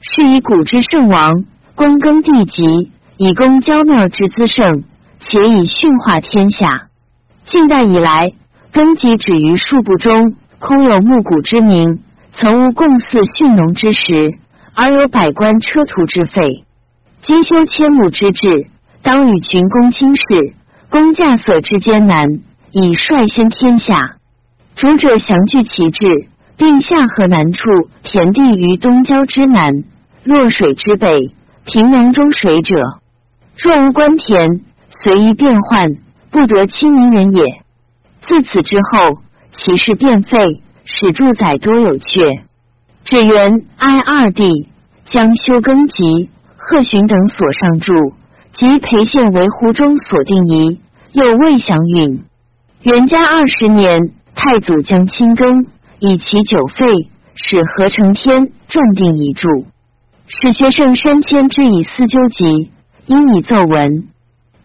是以古之圣王，躬耕地籍，以供郊庙之资盛，且以驯化天下。近代以来，耕籍止于数部中，空有牧谷之名，曾无共祀驯农之时，而有百官车徒之费。今修千亩之制，当与群公轻视。公驾所之艰难，以率先天下。主者详具其志，并下河南处田地于东郊之南，洛水之北，平凉中水者，若无官田，随意变换，不得亲民人也。自此之后，其事变废，使住宰多有阙。只缘哀二帝将修耕及贺寻等所上著，及裴县为湖中所定仪。又未祥允，元嘉二十年，太祖将亲耕，以其久废，使何承天重定遗著，使学圣山迁之以思纠集，因以奏文，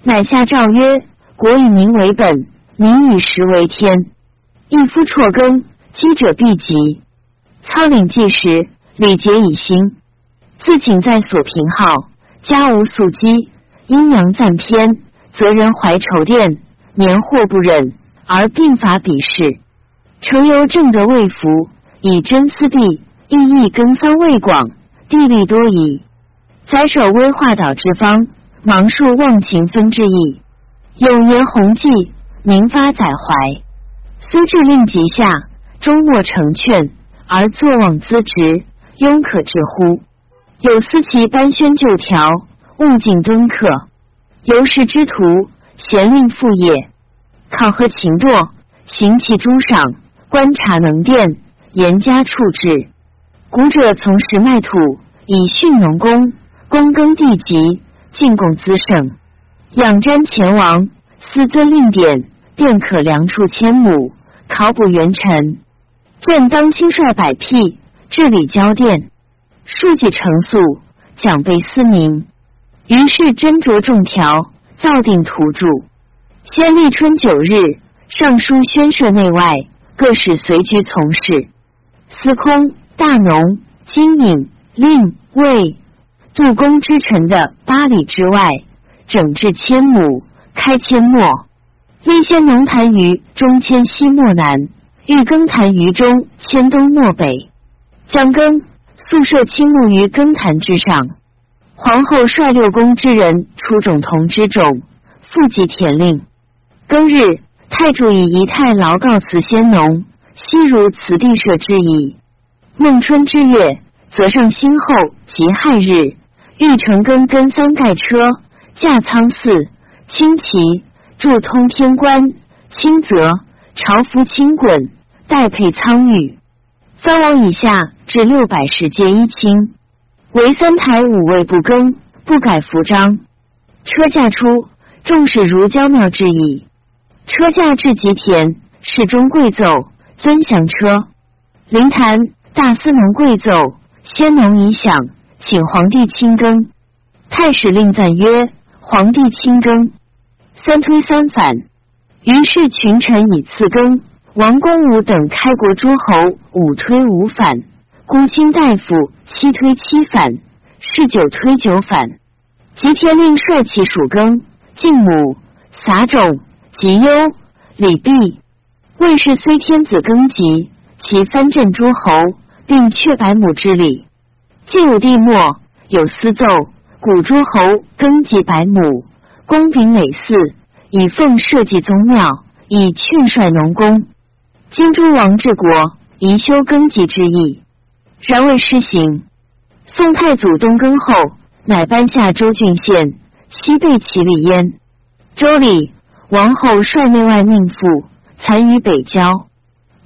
乃下诏曰：国以民为本，民以食为天。一夫辍耕，饥者必疾。操领计时，礼节以兴。自请在所平号，家无宿饥，阴阳暂偏。则人怀仇殿，年祸不忍，而并法鄙事。诚由正德未服，以真思地，意义根桑未广，地利多矣。宰首威化岛之方，忙数忘情分之意。永言弘济，明发载怀。虽至令极下，终莫成劝，而坐忘资职，庸可治乎？有司其班宣旧条，务尽敦刻。由是之徒，贤令副业，考核勤惰，行其诸赏，观察能殿，严加处置。古者从时卖土，以训农工，躬耕地瘠，进贡资盛，养瞻前王，思尊令典，便可量处千亩，考补元臣。朕当亲率百辟，治理交殿，庶几成素，奖备司民。于是斟酌众条，造定图著。先立春九日，上书宣社内外各使随居从事。司空、大农、金引、令、卫、杜公之臣的八里之外，整治千亩，开阡陌。立先农坛于中，迁西漠南；欲耕坛于中，迁东漠北。将耕宿舍青木于耕坛之上。皇后率六宫之人出种同之种，复及田令。庚日，太主以仪态劳告辞先农，悉如此地社之矣。孟春之月，则上辛后及亥日，欲成庚根三盖车，驾仓寺，轻骑，筑通天关，轻则朝服轻滚，代配仓御。三王以下至六百石皆一清。为三台五位不更，不改服章。车驾出，众使如交庙之矣。车驾至吉田，侍中贵奏，尊降车。灵坛大司农贵奏，先农已享，请皇帝亲耕。太史令赞曰：皇帝亲耕。三推三反，于是群臣以次耕，王公武等开国诸侯五推五反，孤卿大夫七推七反，侍九推九反。吉天令帅其属耕、敬母、撒种、吉忧、礼毕。魏氏虽天子耕吉，其藩镇诸侯，并阙百亩之礼。晋武帝末有私奏，古诸侯庚吉百亩，公秉累祀，以奉社稷宗庙，以劝率农工。今诸王治国，宜修耕吉之意，然未施行。宋太祖东更后，乃颁下州郡县，西备其礼焉。周礼，王后率内外命妇，残于北郊。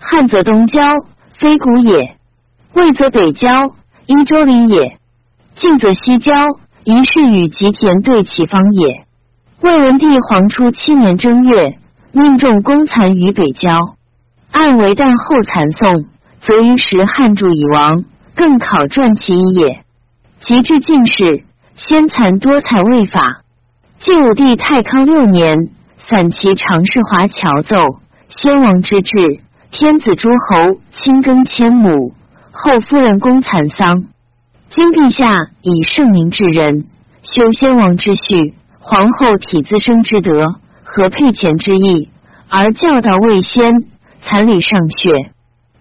汉则东郊，非古也；魏则北郊，依周礼也；晋则西郊，宜是与吉田对其方也。魏文帝皇初七年正月，命众公残于北郊。按为旦后残宋，则于时汉著已亡，更考传其一也。及至进士，先残多才未法。晋武帝太康六年，散骑常侍华侨奏：先王之治，天子诸侯亲耕千亩，后夫人公蚕桑。今陛下以圣明治人，修先王之序，皇后体自生之德和配前之意，而教导未先。残礼上学，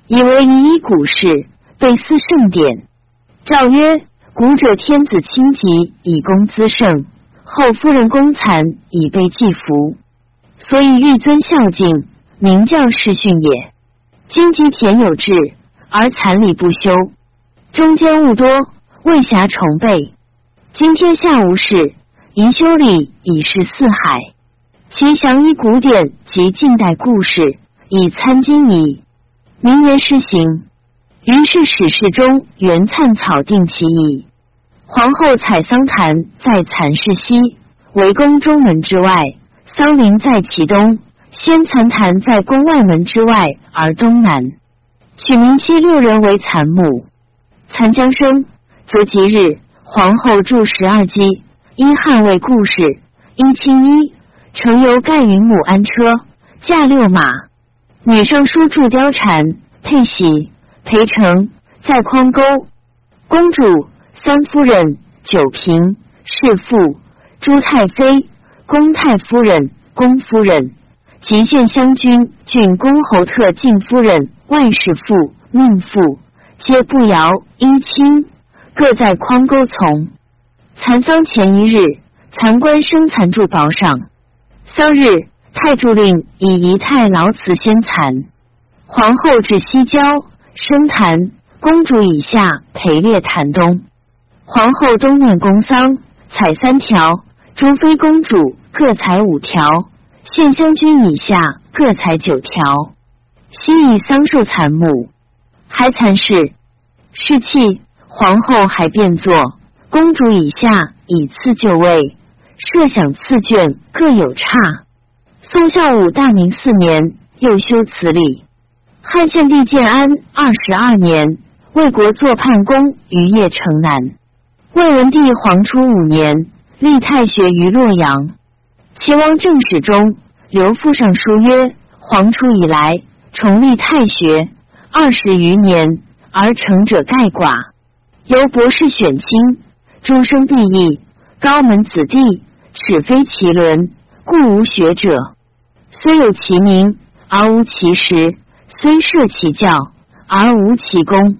以为以一古事，备思圣典。诏曰：古者天子亲疾以功资圣，后夫人公蚕以备祭福，所以欲尊孝敬，明教世训也。荆棘田有志，而残礼不修，中间物多，未暇重备。今天下无事，宜修礼以示四海。其详依古典及近代故事。以参经矣。明年施行。于是史事中原灿草定其矣。皇后采桑坛在蚕室西，为宫中门之外；桑林在其东，先蚕坛在宫外门之外而东南。取名妻六人为蚕母。蚕将生，则吉日。皇后住十二姬，因汉魏故事，因青衣，乘游盖云母安车，驾六马。女尚书住貂蝉、佩喜、裴成。在匡沟，公主。三夫人。九嫔。侍妇朱太妃。宫太夫人。宫夫人。吉县乡君郡公侯特进夫人外氏妇命妇皆不摇姻亲，各在匡沟从。蚕桑前一日，蚕官生蚕柱宝赏。桑日。太柱令以仪太劳辞先蚕，皇后至西郊生坛，公主以下陪列坛东。皇后东面宫桑，采三条；朱妃公主各采五条；献香君以下各采九条。西以桑树残木，还残事士气。皇后还变作，公主以下以次就位，设想次卷各有差。宋孝武大明四年，又修此礼。汉献帝建安二十二年，魏国作叛公于邺城南。魏文帝皇初五年，立太学于洛阳。齐王正史中刘父上书曰：皇初以来，重立太学二十余年，而成者盖寡。由博士选卿，终生毕义，高门子弟，始非其伦，故无学者。虽有其名而无其实，虽设其教而无其功。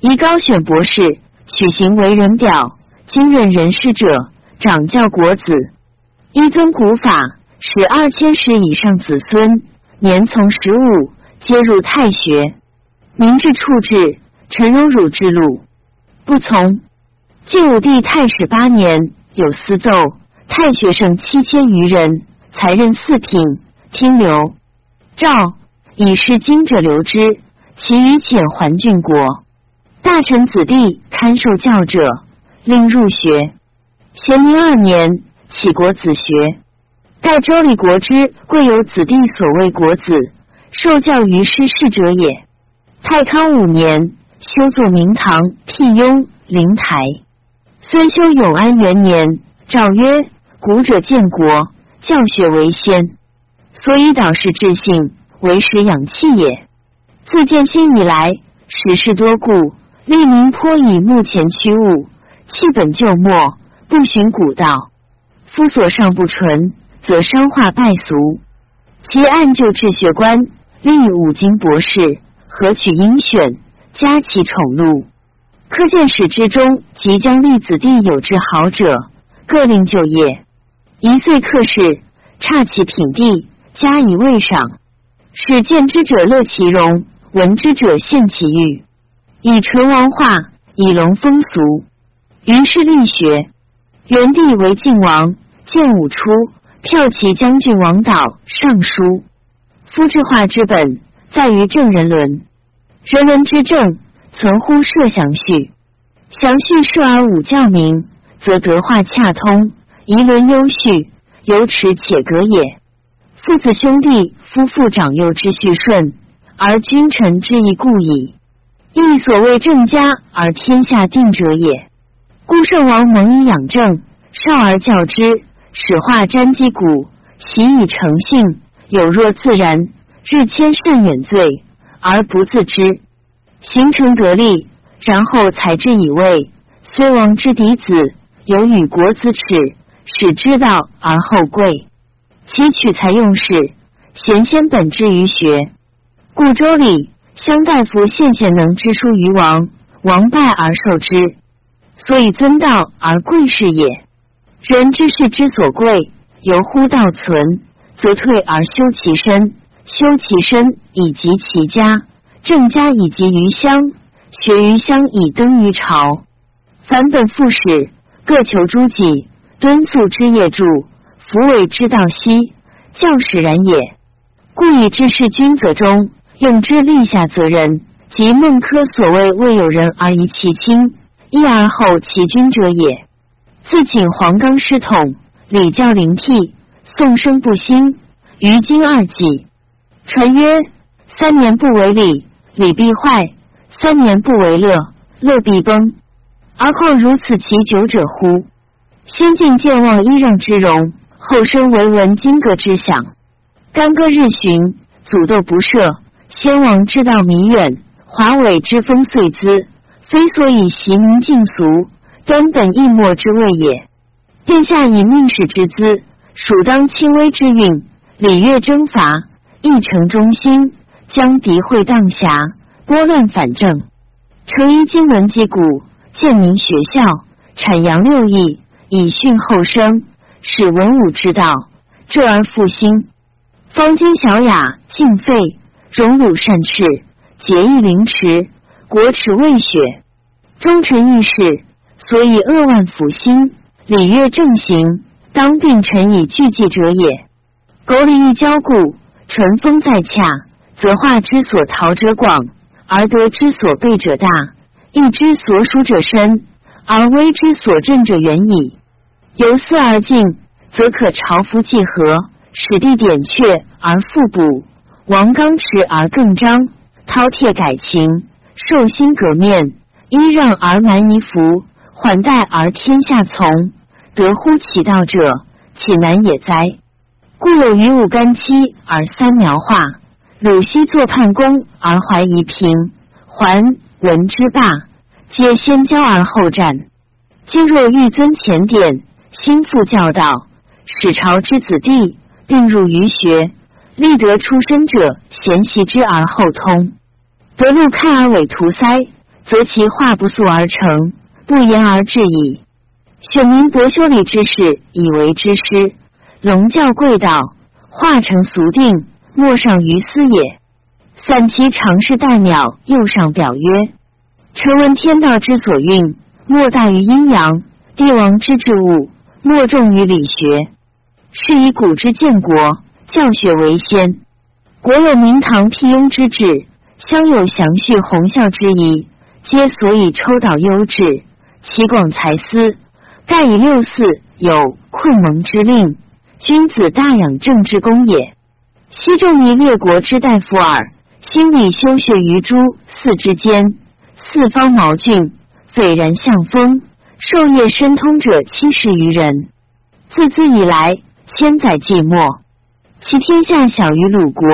以高选博士，取行为人表，经任人事者，掌教国子。一尊古法，使二千石以上子孙，年从十五，皆入太学。明至处置，陈荣辱之路，不从。晋武帝太始八年，有私奏，太学生七千余人，才任四品。听留诏以是经者留之，其余遣还郡国。大臣子弟堪受教者，令入学。咸宁二年，启国子学。盖周礼国之贵有子弟所谓国子，受教于师事者也。太康五年，修作明堂，辟雍灵台。孙修永安元年，诏曰：古者建国，教学为先。所以导师治性，为时养气也。自建兴以来，史事多故，利民颇以目前趋物，弃本就末，不循古道。夫所尚不纯，则伤化败俗。其按就治学官，立五经博士，何取应选，加其宠禄。科见史之中，即将立子弟有之好者，各令就业。一岁克事，差其品地，加以位赏。使见之者乐其容，闻之者献其誉，以唇王化，以龙风俗。于是立学。元帝为晋王，建武初，骠骑将军王导尚书。夫治化之本，在于正人伦。人伦之正，存乎设祥序。祥序设而武教明，则德化洽通，仪伦优序，有耻且格也。父子兄弟。夫妇长幼之序顺，而君臣之义固矣。亦所谓正家而天下定者也。故圣王蒙以养正，少而教之，使化沾击鼓，习以成性，有若自然，日迁甚远罪而不自知，形成得力，然后才之以位。虽王之嫡子，有与国子耻，使之道而后贵，其取材用事。贤先本之于学，故周礼相大夫献贤能之书于王，王拜而受之，所以尊道而贵是也。人之事之所贵，由乎道存，则退而修其身，修其身以及其家，正家以及于乡，学于乡以登于朝。凡本复始，各求诸己，敦肃之业助，弗为之道息，教使然也。故以治世君则中，用之立下责任，即孟轲所谓“未有人而疑其亲，一而后其君者也”。自请黄冈师统，礼教灵替，宋生不兴，于今二纪。传曰：三年不为礼，礼必坏；三年不为乐，乐必崩。而况如此其久者乎？先进健忘揖让之容，后生为闻金戈之响。干戈日巡，祖斗不赦。先王之道弥远，华伟之风遂滋。非所以习民尽俗，端本易末之谓也。殿下以命使之资，属当轻微之运。礼乐征伐，一城中心，将敌会荡侠，拨乱反正。成一经文击鼓，建民学校，阐扬六艺，以训后生，使文武之道浙而复兴。方今小雅尽废，荣辱善斥，节义凌迟，国耻未雪。忠臣义士，所以扼腕抚心，礼乐正行，当并臣以俱济者也。苟礼义交固，淳风在洽，则化之所逃者广，而得之所备者大；义之所属者深，而威之所振者远矣。由思而进，则可朝服既和。使地点却而复补，王刚持而更张，饕餮改情，受心革面，揖让而蛮夷服，缓待而天下从，得乎其道者，岂难也哉？故有于五干七而三苗化，鲁西作叛公而怀夷平，桓文之霸，皆先交而后战。今若欲尊前典，心复教导，使朝之子弟。并入于学，立德出身者，贤习之而后通；得路开而尾图塞，则其化不速而成，不言而至矣。选民博修礼之事，以为之师，龙教贵道，化成俗定，莫上于斯也。散其常事代鸟，又上表曰：臣闻天道之所运，莫大于阴阳；帝王之治物，莫重于理学。是以古之建国，教学为先。国有明堂辟雍之治，乡有祥序弘孝之仪，皆所以抽导优质，其广才思，盖以六四有困蒙之令，君子大养正之功也。昔仲尼列国之大夫耳，心理修学于诸四之间，四方毛俊，斐然向风，授业深通者七十余人。自兹以来。千载寂寞，其天下小于鲁国，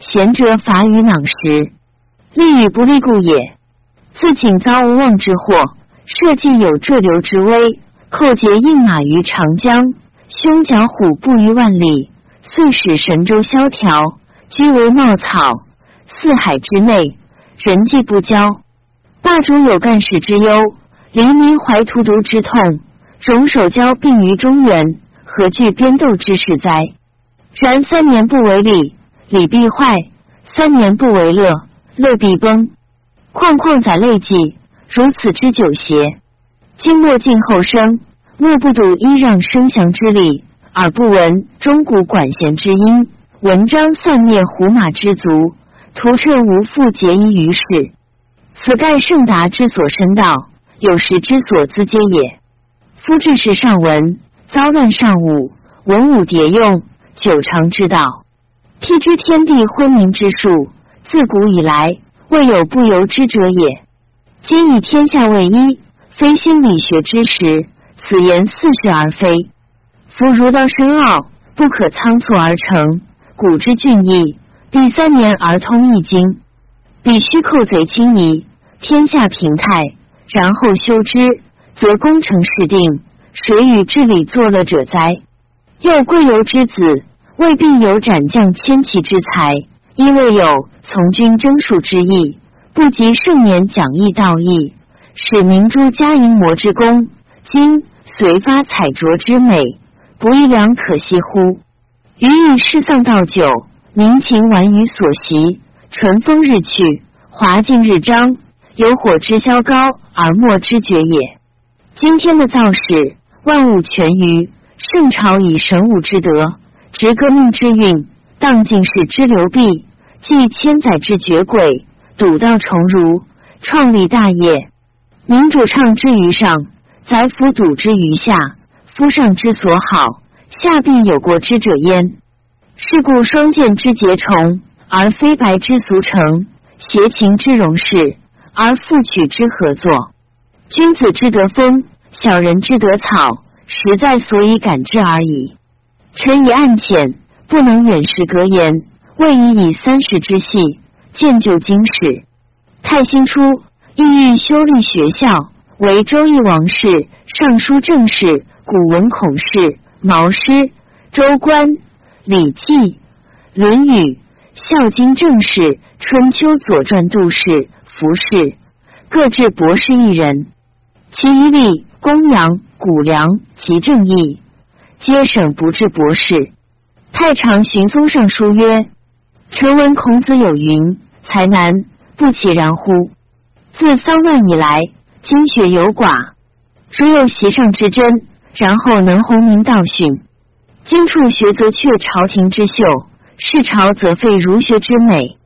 贤者法与囊时，利与不利故也。自请遭无妄之祸，社稷有坠流之危，寇劫应马于长江，凶角虎步于万里，遂使神州萧条，居为茂草。四海之内，人迹不交。霸主有干事之忧，黎民怀荼毒之痛。戎守交并于中原，何惧边斗之事哉？然三年不为礼，礼必坏；三年不为乐，乐必崩。况况载累计，如此之久邪？今莫敬后生，莫不睹揖让声降之礼，而不闻钟鼓管弦之音，文章散灭胡马之族，徒彻无复结衣于世。此盖圣达之所深道，有时之所资皆也。夫志士上文，遭乱上武，文武迭用，久长之道，辟之天地昏明之术，自古以来。未有不由之者也。今以天下为一，非心理学之时，此言似是而非。夫儒道深奥，不可仓促而成。古之俊逸，必三年而通易经；必须寇贼轻移，天下平泰，然后修之，则功成事定。谁与治理作乐者哉？又贵由之子，未必有斩将千骑之才。亦未有从军征戍之意，不及盛年讲义道义，使明珠加银磨之功，今随发彩琢之美，不亦良可惜乎？余以释丧道久，民情晚于所习，淳风日去，华尽日彰，有火之消高而莫之绝也。今天的造势，万物全于圣朝以神武之德，执革命之运，荡尽世之流弊。继千载之绝轨，笃道重儒，创立大业。民主唱之于上，宰辅笃之于下。夫上之所好，下必有过之者焉。是故双剑之结重，而非白之俗成；邪情之容事，而复取之合作。君子之得风，小人之得草，实在所以感之而已。臣以暗浅，不能远视格言。未以以三十之细见旧经史。太兴初，意欲修立学校，为周易王室、尚书正事、古文孔氏、毛诗、周官、礼记、论语、孝经正事、春秋左传、杜氏、服氏，各置博士一人。其一立公羊、谷梁及正义，皆省不至博士。太常寻嵩上书曰。臣闻孔子有云：“才难，不其然乎？自丧乱以来，经学有寡。如有席上之真，然后能弘明道训。经处学则却朝廷之秀，世朝则废儒学之美。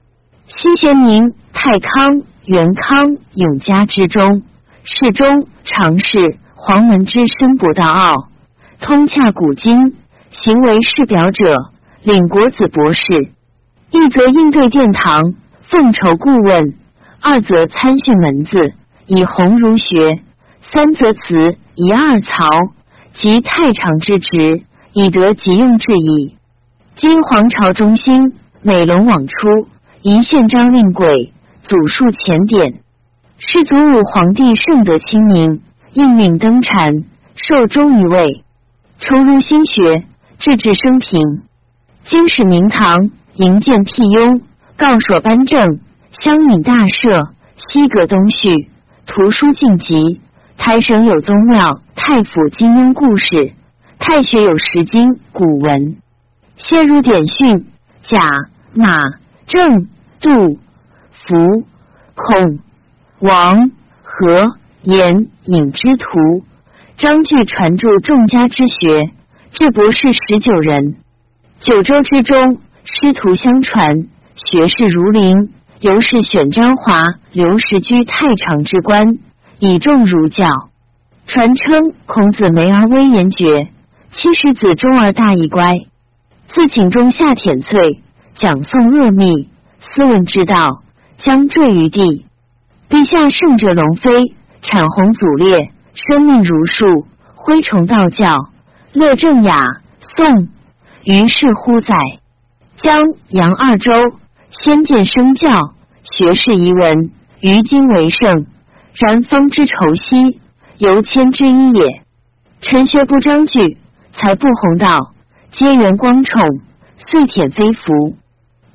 西贤明、太康、元康、永嘉之中，世中常侍黄门之深博大奥，通洽古今，行为世表者，领国子博士。”一则应对殿堂，奉酬顾问；二则参训门子，以弘儒学；三则辞以二曹及太常之职，以得急用之矣。今皇朝中兴，美龙往出，一宪章令轨，祖述前典。世祖武皇帝圣德清明，应允登禅，受终于位，重儒心学，治治生平。经史明堂。营建辟雍，告所颁政，乡闵大赦，西阁东序，图书尽集。台省有宗庙，太府金庸故事，太学有石经古文。先入典训，甲马郑杜福孔王和颜尹之徒，张据传著众家之学，至博士十九人。九州之中。师徒相传，学士如林，由是选张华、刘石居太常之官，以重儒教。传称孔子眉而威严绝，七十子中而大义乖。自寝中下舔罪，讲诵恶密，斯文之道，将坠于地。陛下圣者龙飞，产红祖烈，生命如树，恢崇道教，乐正雅颂，于是乎哉。江、扬二州先见声教，学士遗文，于今为盛。然方之仇兮，犹谦之一也。臣学不章句，才不弘道，皆缘光宠，遂舔非福。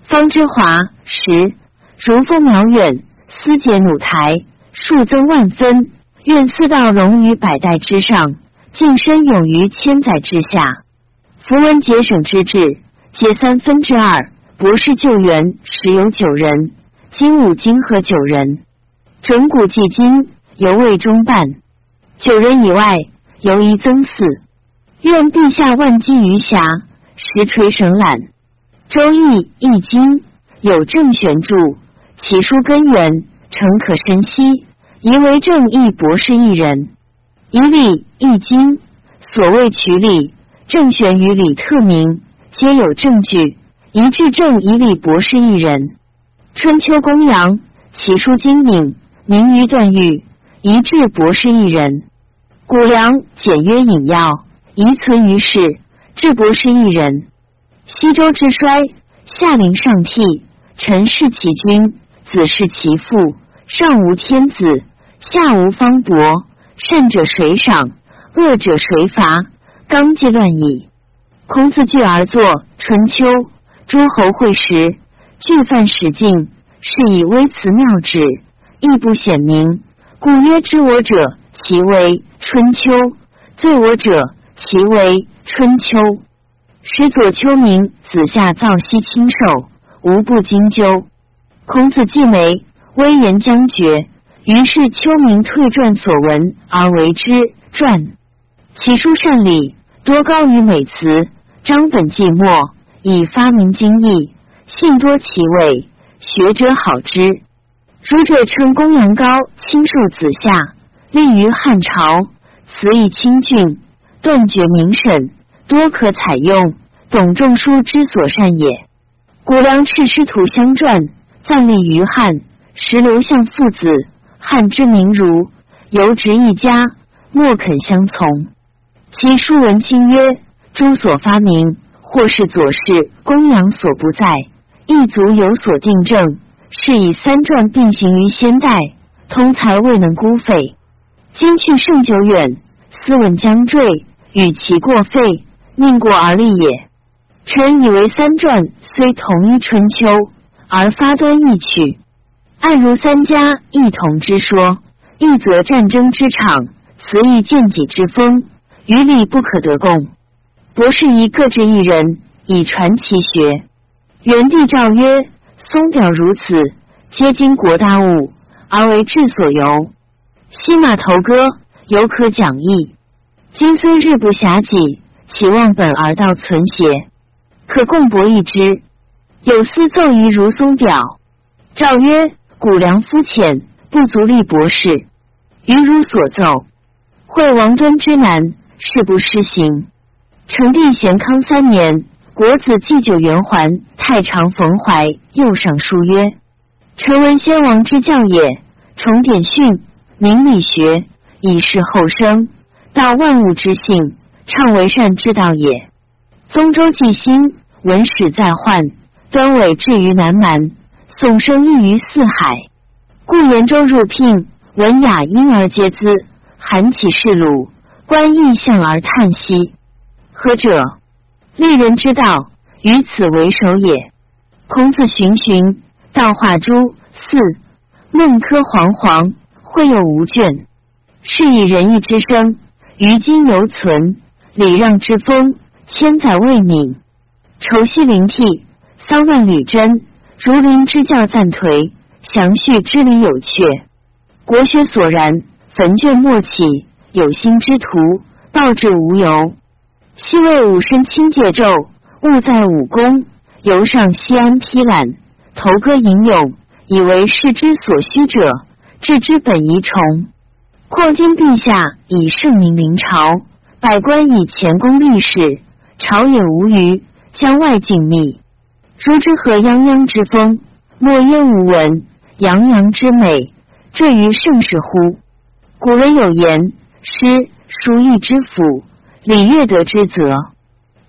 方之华实，如风渺远，思解弩台，数增万分。愿四道龙于百代之上，晋身勇于千载之下。符文节省之志，皆三分之二。博士救援时有九人，今五经和九人。准古纪今犹未中半。九人以外，犹宜增四。愿陛下万机于暇，实垂绳揽。周易易经有正玄著，其书根源诚可深悉。宜为正义博士一人。以礼易经，所谓取理，正玄与理特明，皆有证据。一至正以礼博士一人。春秋公羊，其书经隐，名于段誉。一至博士一人。谷梁简约引要，遗存于世。至博士一人。西周之衰，夏陵上替，臣弑其君，子弑其父。上无天子，下无方伯。善者谁赏？恶者谁罚？纲纪乱矣。孔子聚而作《春秋》，诸侯会时，具范史进，是以微辞妙旨，亦不显明。故曰：知我者，其为《春秋》；罪我者，其为《春秋》。使左丘明子夏造兮亲受，无不惊究。孔子既没，威严将绝。于是丘明退传所闻而为之传。其书善礼，多高于美辞。章本纪末，以发明经义，信多其味，学者好之。儒者称公羊高亲受子夏，立于汉朝，辞以清俊，断绝明审，多可采用。董仲舒之所善也。古梁赤师徒相传，暂立于汉，时刘向父子。汉之名儒，犹执一家，莫肯相从。其书文清曰：“诸所发明，或是左氏、公羊所不在，一族有所定正。是以三传并行于先代，通才未能孤废。今去甚久远，斯文将坠，与其过废，宁过而立也。臣以为三传虽同一春秋，而发端异曲。”按如三家异同之说，一则战争之场，此以见己之风，于理不可得共。博士宜各置一人，以传其学。元帝诏曰：“松表如此，皆经国大物，而为治所由。西马头歌，犹可讲义。今虽日不暇己，其望本而道存邪？可共博一之。有司奏于如松表。诏曰。”古良肤浅，不足立博士。于如所奏，惠王端之难，事不施行。成帝咸康三年，国子祭酒圆环太常冯怀又上书曰：“臣闻先王之教也，崇典训，明理学，以示后生，道万物之性，倡为善之道也。宗周纪兴，文史在患，端伟至于南蛮。”宋生异于四海，故延州入聘，文雅婴而皆资，韩起士鲁，观异象而叹息。何者？立人之道，于此为首也。孔子循循，道化诸四，孟轲惶惶，会有无倦。是以仁义之声，于今犹存；礼让之风，千载未泯。愁兮灵涕，骚乱履真。如林之教暂颓，详叙之理有阙。国学所然，坟卷莫起。有心之徒，道之无由。昔为武身亲戒胄，务在武功。游上西安披览，头歌吟咏，以为世之所需者，治之本宜崇。况今陛下以圣明临朝，百官以前功立事，朝野无虞，疆外静谧。如之何泱泱之风，莫焉无闻；洋洋之美，坠于盛世乎？古人有言：“诗书义之辅，礼乐德之则。”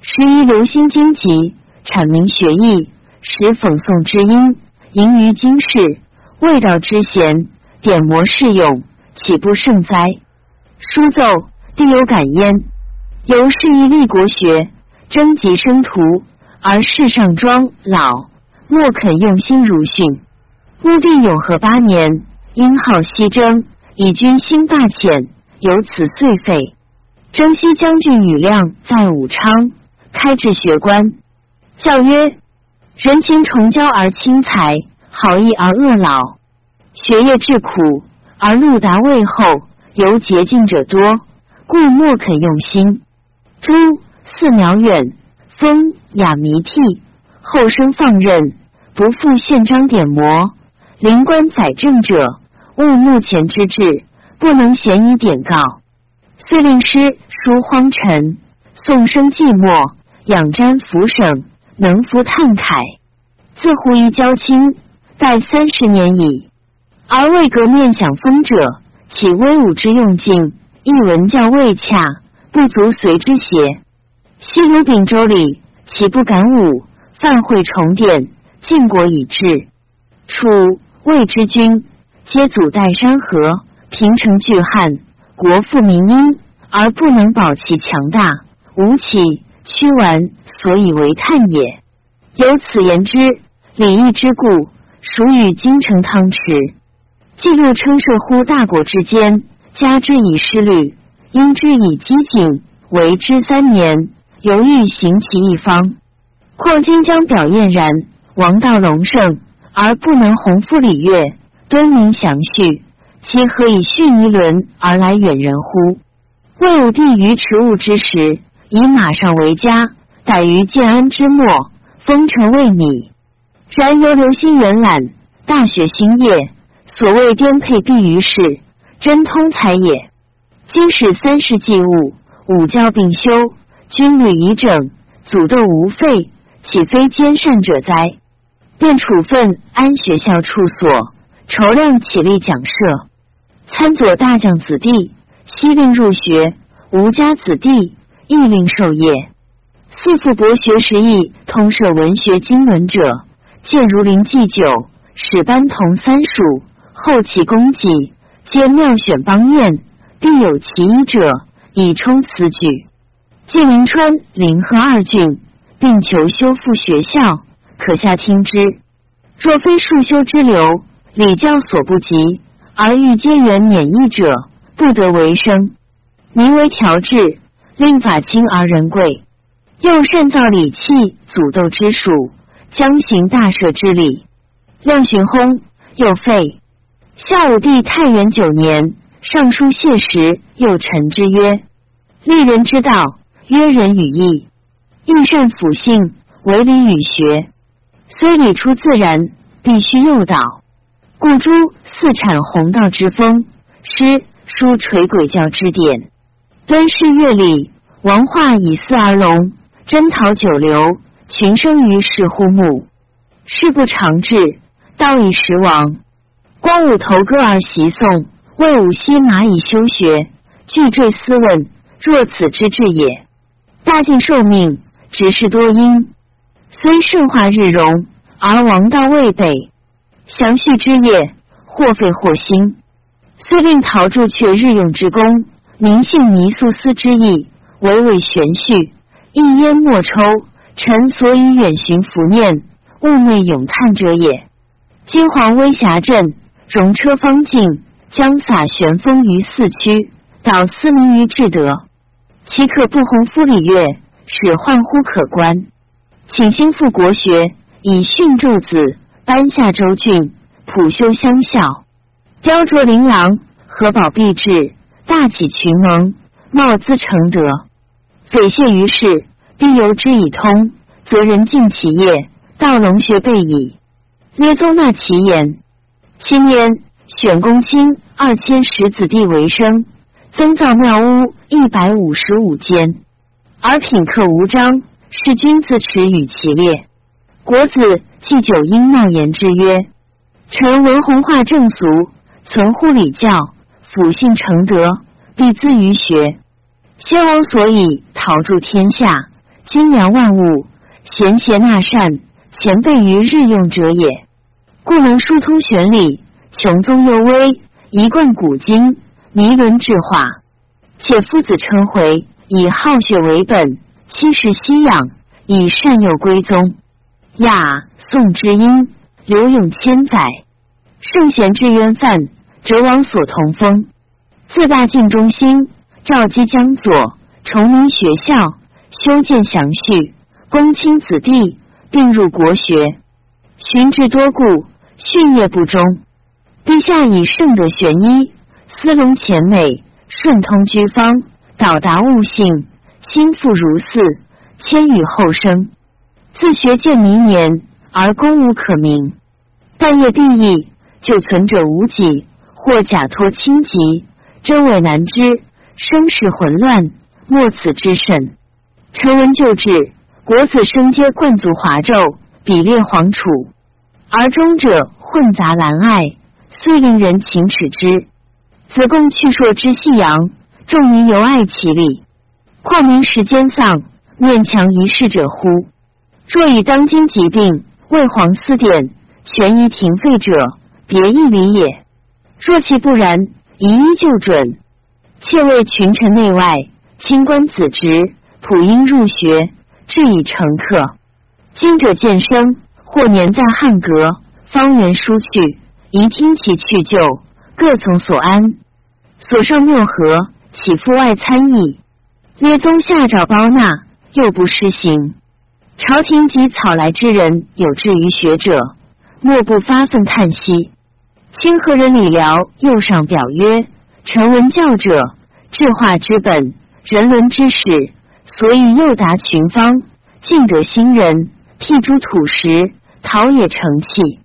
时宜留心经籍，阐明学义，使讽诵之音，盈于经世，未道之贤，点魔适用，岂不胜哉？书奏，必有感焉。由是以立国学，征集生徒，而世上庄老莫肯用心如训。乌帝永和八年，因号西征，以军兴霸浅，由此遂废。征西将军羽亮在武昌开治学官，教曰：人情重交而轻财，好义而恶老，学业至苦而路达未厚，犹捷径者多，故莫肯用心。诸四苗远，风雅弥替，后生放任，不负宪章典模，灵官载政者，务目前之志，不能咸以典告。遂令诗书荒尘，宋生寂寞，仰瞻浮省，能服叹慨。自胡夷交亲，待三十年矣，而未革面享风者，岂威武之用尽，一文教未洽，不足随之邪？西鲁秉州里，岂不敢武？范会重典，晋国已至。楚魏之君，皆祖代山河，平城巨汉。国富民殷，而不能保其强大，吴起、屈完，所以为叹也。由此言之，礼义之故，属与京城汤池。既若称射乎大国之间，加之以失律，因之以机警，为之三年，犹豫行其一方。况今将表燕然，王道隆盛，而不能宏夫礼乐，敦明详序。其何以训一轮而来远人乎？魏武帝于持物之时，以马上为家，逮于建安之末，封城未米。然由流星远览，大学兴业，所谓颠沛必于世，真通才也。今使三世祭物，五教并修，军旅已整，祖斗无废，岂非兼善者哉？便处分安学校处所，筹量起立讲设。参佐大将子弟，悉令入学；吴家子弟亦令授业。四父博学识艺，通涉文学经纶者，见如林祭酒，使班同三属，后起功绩，皆妙选邦彦，必有其一者，以充此举。晋临川、临河二郡，并求修复学校，可下听之。若非数修之流，礼教所不及。而欲皆元免疫者，不得为生。名为调制，令法轻而人贵。又善造礼器，祖斗之属，将行大赦之礼。亮寻轰，又废。孝武帝太元九年，尚书谢时，又臣之曰：立人之道，曰仁与义，义善辅性，为礼与学。虽礼出自然，必须诱导。故诸四产弘道之风，诗书垂轨教之典，端视乐礼，王化以四而隆，征讨九流，群生于世乎目。事不长治，道以时亡。光武投歌而习诵，魏武西马以修学，具坠斯问，若此之至也。大晋受命，执事多因，虽圣化日荣，而王道未北。详叙之业，或废或兴，虽令陶铸却日用之功，明信泥素丝之意，唯伪玄序，一烟莫抽。臣所以远寻伏念，物昧咏叹者也。金黄威峡镇，容车方尽，将洒旋风于四区，导思民于至德，岂可不弘夫礼乐，使患乎可观？请兴复国学，以训诸子。颁下州郡，普修相效，雕琢琳琅，合宝必至，大启群盟，茂滋成德。匪懈于世，必由之以通，则人尽其业，道龙学备矣。曰宗纳其言。七年，选公卿二千石子弟为生，增造庙屋一百五十五间，而品客无章，是君子耻与其列。国子祭酒应闹言之曰：“臣闻弘化正俗，存乎礼教，辅性承德，必资于学。先王所以陶铸天下，精良万物，贤贤纳善，前辈于日用者也，故能疏通玄理，穷宗幽微，一贯古今，弥伦智化。且夫子称回，以好学为本，七世西养，以善诱归宗。亚宋之音，刘永千载，圣贤之渊范，哲王所同风。自大晋中兴，赵姬江左，崇明学校，修建详序，公卿子弟并入国学，循志多故，训业不忠。陛下以圣德玄一，思隆前美，顺通居方，导达悟性，心腹如祀，千语后生。自学建明年，而功无可名。但业必异，就存者无几，或假托轻疾，真伪难知，生事混乱，莫此之甚。臣闻旧制，国子生皆冠族华胄，比列皇楚，而中者混杂蓝爱，遂令人情耻之。子贡去硕之细阳，众民犹爱其力，况民时间丧，面强一世者乎？若以当今疾病为皇司典，权宜停废者，别一理也。若其不然，宜依就准。切为群臣内外，清官子侄，普应入学，至以成客。今者渐生，或年在汉阁，方圆疏去，宜听其去就，各从所安。所受谬何，岂复外参议？曰宗下诏包纳，又不施行。朝廷及草来之人，有志于学者，莫不发愤叹息。清河人李辽右上表曰：“臣闻教者，治化之本，人伦之始，所以诱达群芳，尽得新人，辟诸土石，陶冶成器。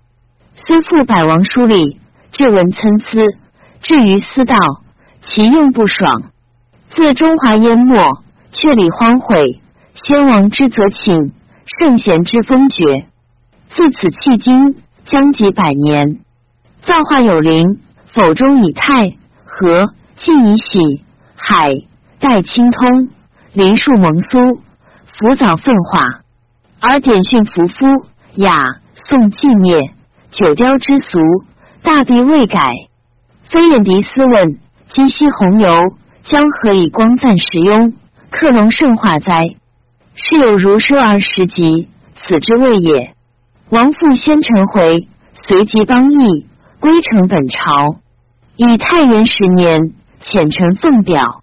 虽复百王书礼，至文参差，至于私道，其用不爽。自中华淹没，却里荒毁，先王之责请。”圣贤之风绝，自此迄今将几百年，造化有灵，否中以泰和，晋以喜海，代清通，林树蒙苏，浮藻奋化，而典训扶夫雅颂寂灭，九雕之俗，大必未改。非眼狄斯问：今夕红油，将何以光赞时庸？克隆圣化哉？是有如奢而时极，此之谓也。王父先臣回，随即邦议，归成本朝。以太元十年，遣臣奉表，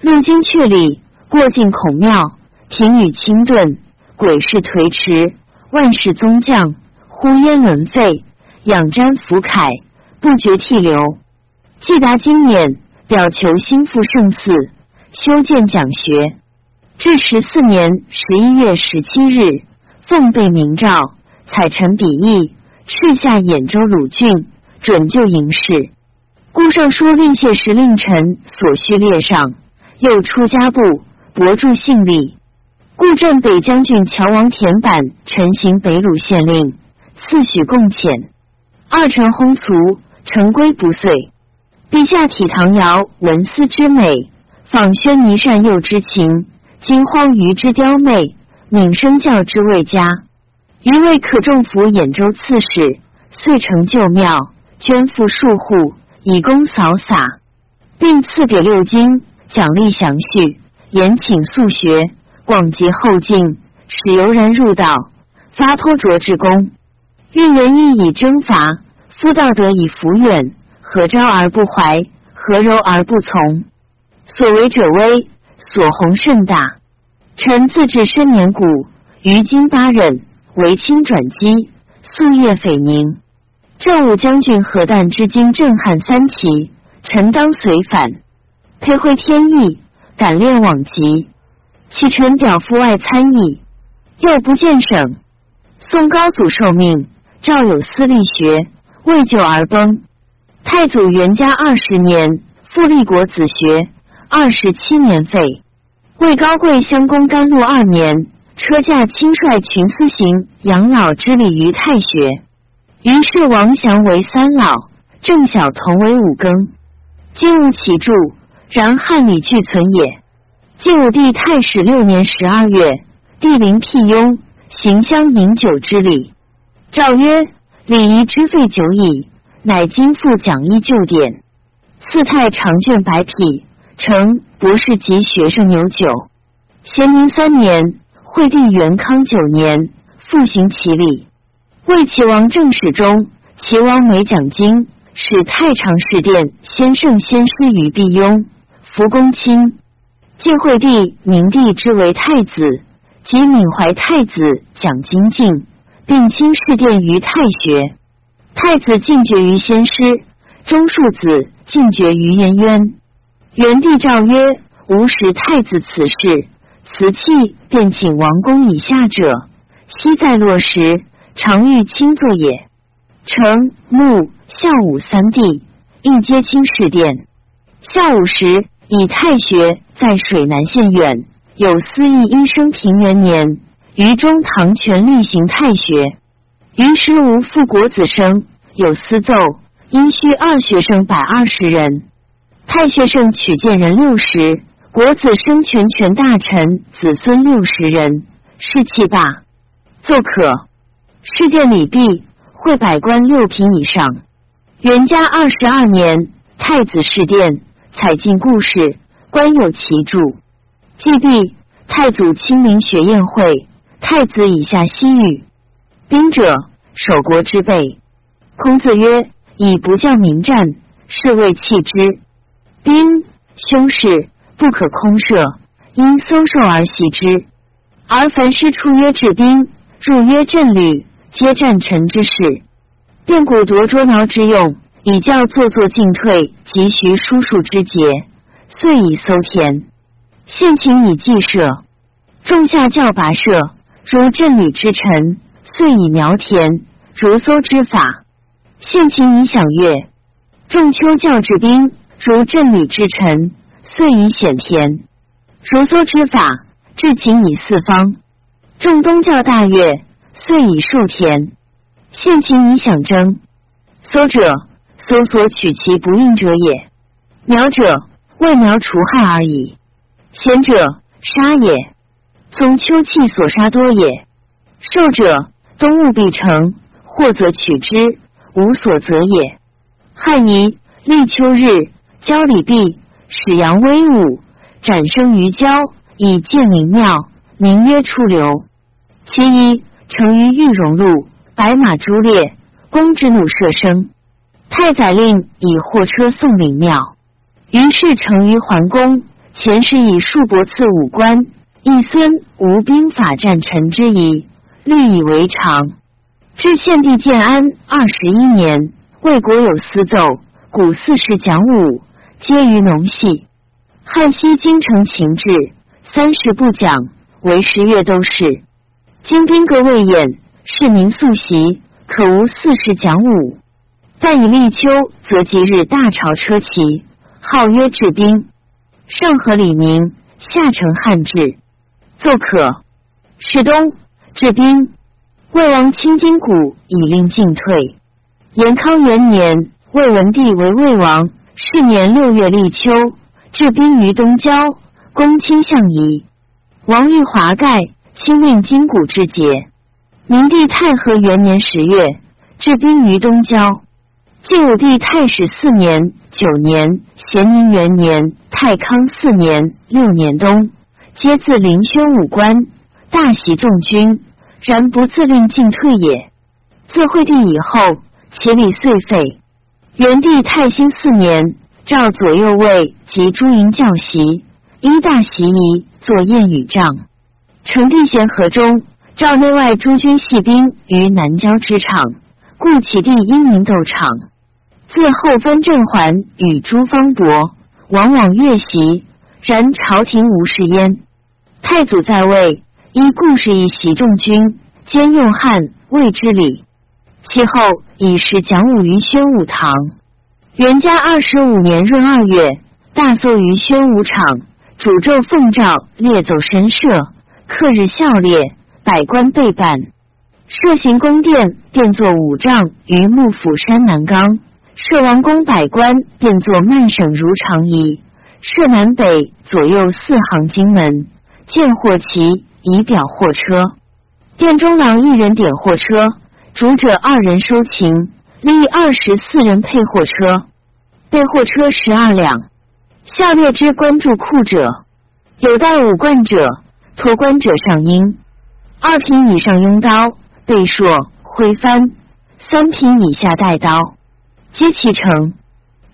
路经阙里，过境孔庙，庭宇清顿，鬼事颓迟，万事宗将，呼烟轮沸，仰瞻浮铠，不觉涕流。既达今年，表求心腹圣寺，修建讲学。至十四年十一月十七日，奉被明诏，采臣笔意，敕下兖州鲁郡，准就营事。故尚书令谢时令臣所需列上，又出家部，博著信力。故镇北将军乔王田板陈行北鲁县令，赐许贡遣。二臣轰卒，臣归不遂。陛下体唐尧文思之美，访宣弥善诱之情。今荒于之雕媚，闵生教之未佳。余未可重服兖州刺史，遂成旧庙，捐赋数户，以供扫洒，并赐给六经，奖励详叙，严请素学，广结后进，使游人入道，发颇卓之功。运仁义以征伐，夫道德以服远，何招而不怀？何柔而不从？所为者微。所弘甚大，臣自治深年古，于今八任，为清转机，夙夜匪宁。正武将军何旦之今震撼三齐，臣当随反，配会天意，感练往极。启臣表父外参议，又不见省。宋高祖受命，诏有私立学，未久而崩。太祖元嘉二十年，复立国子学。二十七年废，魏高贵襄公甘露二年，车驾亲率群司行养老之礼于太学。于是王祥为三老，郑晓同为五更。今无其著，然汉礼俱存也。晋武帝太始六年十二月，帝陵辟雍，行乡饮酒之礼。诏曰：礼仪之废久矣，乃今复讲一旧典。四太长卷白匹，成博士及学生牛酒。咸宁三年，惠帝元康九年，复行其礼。为齐王正史中，齐王每讲经，使太常侍殿先圣先师于毕雍，福公卿。晋惠帝、明帝之为太子，及闵怀太子讲经敬，并亲侍殿于太学。太子进爵于先师，中庶子进爵于颜渊。元帝诏曰：“吾使太子此事，辞气便请王公以下者，悉在落时，常欲亲坐也。”成、穆、孝武三帝应皆亲侍殿。孝武时。以太学在水南县远，有司义医生平元年，于中堂权力行太学。于师无复国子生，有司奏，因需二学生百二十人。太学生取见人六十，国子生全权大臣子孙六十人，士气大，奏可。事殿礼毕，会百官六品以上。元嘉二十二年，太子侍殿。采进故事，官有其著。祭毕，太祖亲临学宴会，太子以下西语。兵者，守国之备。孔子曰：“以不教民战，是谓弃之。兵，凶事，不可空设，因搜受而袭之。而凡师出曰治兵，入曰镇旅，皆战臣之事，便古夺捉挠之用。”以教做作进退，急徐叔叔之节，遂以搜田。现秦以计射，仲夏教拔射，如镇旅之臣，遂以苗田，如搜之法。现秦以享乐，仲秋教治兵，如镇旅之臣，遂以显田，如搜之法。至秦以四方，仲冬教大乐，遂以数田。现秦以享征，搜者。搜索取其不应者也。苗者为苗除害而已。贤者杀也。从秋气所杀多也。寿者冬物必成，或则取之，无所择也。汉仪立秋日，交礼毕，始阳威武，展生于郊，以建灵庙，名曰出流。其一成于玉荣路，白马朱列，公之怒射生。太宰令以货车送领庙，于是成于桓公。前世以数帛赐五官，一孙无兵法战臣之仪，律以为常。至献帝建安二十一年，魏国有司奏，古四世讲武，皆于农戏。汉西京城秦制，三十不讲，为十月都是。今兵革未演，市民素习，可无四世讲武。但以立秋，则即日大朝车骑，号曰治兵。上合李明，下承汉制。奏可。是冬，治兵。魏王清金谷，以令进退。延康元年，魏文帝为魏王，是年六月立秋，治兵于东郊，公卿相夷。王玉华盖，亲令金谷之节。明帝太和元年十月，治兵于东郊。晋武帝太始四年、九年、咸宁元年、太康四年、六年冬，皆自临修武官，大喜众军，然不自令进退也。自惠帝以后，其礼遂废。元帝泰兴四年，召左右卫及诸营教习，依大习仪，作宴与帐。成帝咸和中，召内外诸军系兵于南郊之场，故其地英名斗场。自后分郑桓与诸方伯，往往越席，然朝廷无事焉。太祖在位，依故事以袭众军，兼用汉魏之礼。其后以时讲武于宣武堂。元嘉二十五年闰二月，大奏于宣武场，主咒奉诏，列奏神社，克日孝烈，百官备办。设行宫殿，变作五丈于幕府山南冈。设王宫百官，便作曼省如长仪；设南北左右四行金门，见货旗以表货车。殿中郎一人点货车，主者二人收勤，另二十四人配货车。备货车十二两。下列之官注库者，有带五冠者，托官者上缨，二品以上拥刀、背槊、挥幡，三品以下带刀，皆其成。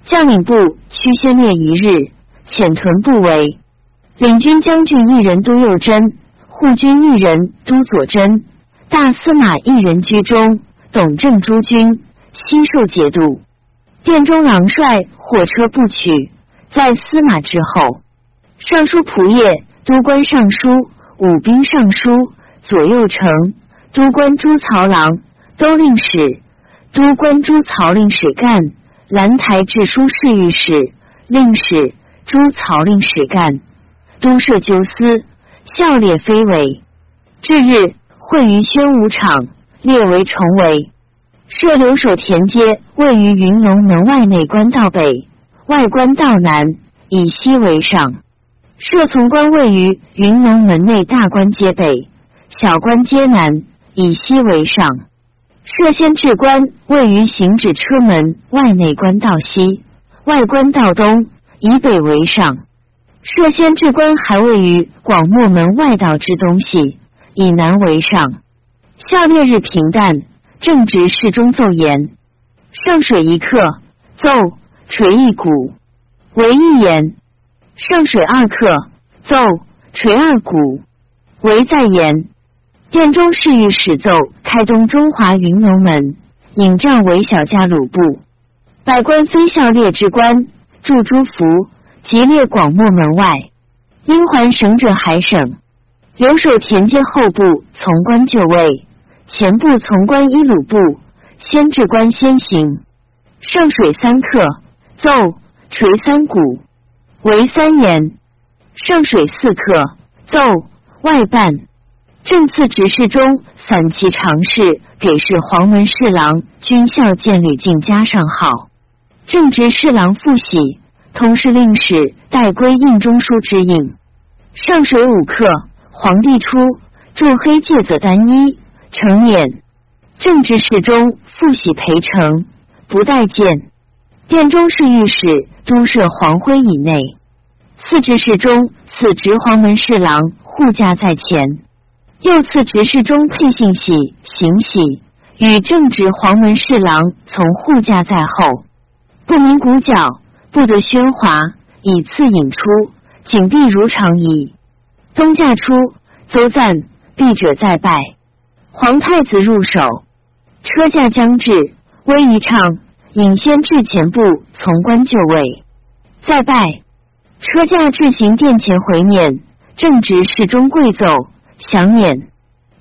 将领部驱先烈一日，遣屯部为领军将军一人督右真，护军一人督左真，大司马一人居中，董正诸军悉受节度。殿中郎帅火车部曲，在司马之后。尚书仆射、都官尚书、武兵尚书、左右丞、都官诸曹郎、都令史、都官诸曹令史干。兰台治书侍御史、令史、诸曹令史干，都摄纠司，校列非为。至日，会于宣武场，列为重围。设留守田街，位于云龙门外内关道北，外关道南，以西为上。设从关位于云龙门内大关街北，小关街南，以西为上。设先至关位于行止车门外内关道西，外关道东，以北为上。设先至关还位于广漠门外道之东西，以南为上。下列日平淡，正值侍中奏言：上水一刻，奏垂一鼓，为一言；上水二刻，奏垂二鼓，为再言。殿中侍御史奏开东中华云龙门，引帐为小家鲁部，百官非校列之官，驻诸福，即列广漠门外。因还省者还省，留守田间后部从官就位，前部从官一鲁部，先至官先行。上水三刻，奏垂三鼓，为三言。上水四刻，奏外办。正次执事中，散骑常侍给事黄门侍郎军校监吕敬加上号。正值侍郎复喜，同时令史代归印中书之印。上水五刻，皇帝出，铸黑戒则单一，成免。正值侍中复喜陪呈，不待见。殿中侍御史都设黄昏以内。次之侍中此执黄门侍郎护驾在前。又赐执事中配信喜、行喜，与正直黄门侍郎从护驾在后，不鸣鼓角，不得喧哗，以次引出，景必如常矣。东驾出，邹赞避者再拜。皇太子入手，车驾将至，威仪畅，引先至前部，从官就位，再拜。车驾至行殿前回免，正直侍中跪奏。降免，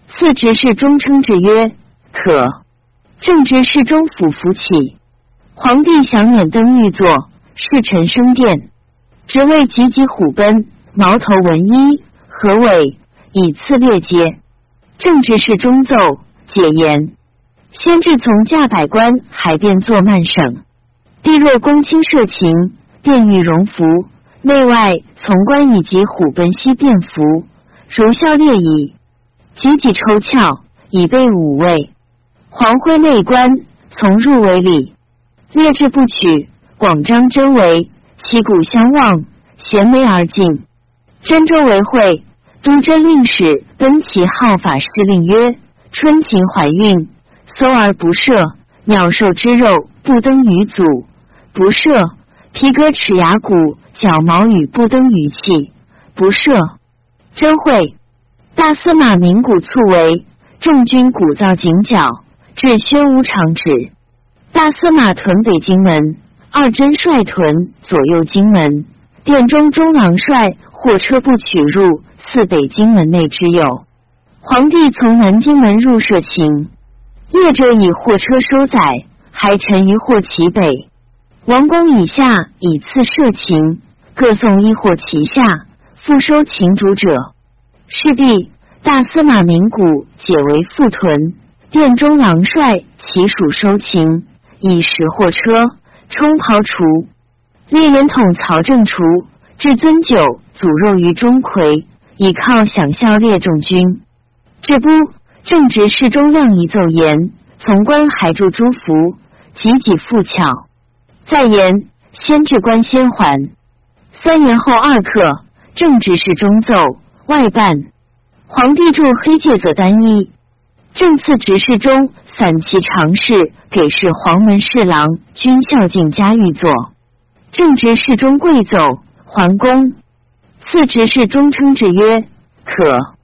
次执事中称制曰：“可。”正直侍中府扶起，皇帝降免登御座，侍臣升殿，职位急急虎奔，矛头文衣，何伟以次列阶。正值侍中奏解言：先至从驾百官，海便作慢省。帝若公卿设情，便欲荣服，内外从官以及虎奔西便服。如校列矣，急急抽翘，以备五位。黄辉内官从入为礼，列至不取。广张真为旗鼓相望，衔眉而进。真州为会，都真令使奔其号法师令曰：春禽怀孕，搜而不赦；鸟兽之肉不登于祖，不赦；皮革齿牙骨角毛羽不登于器，不赦。真会，大司马名古促为众军鼓噪警角，至宣武场止。大司马屯北京门，二真率屯左右京门。殿中中郎帅货车不取入，赐北京门内之有。皇帝从南京门入设勤，业者以货车收载，还沉于货其北。王公以下以次设勤，各送一货其下。复收秦主者，势必大司马名古解为副屯，殿中郎帅其属收秦，以食货车冲刨除，列言统曹正除，至尊酒煮肉于钟馗，以犒享效列众军。这不正值侍中亮仪奏言，从官还助诸福，急己复巧。再言，先至官先还。三年后二刻，正直侍中奏外办。皇帝著黑戒则单一，正赐执事中散骑常侍给事黄门侍郎均孝敬嘉御作。正直侍中跪奏桓公。赐执事中称之曰可。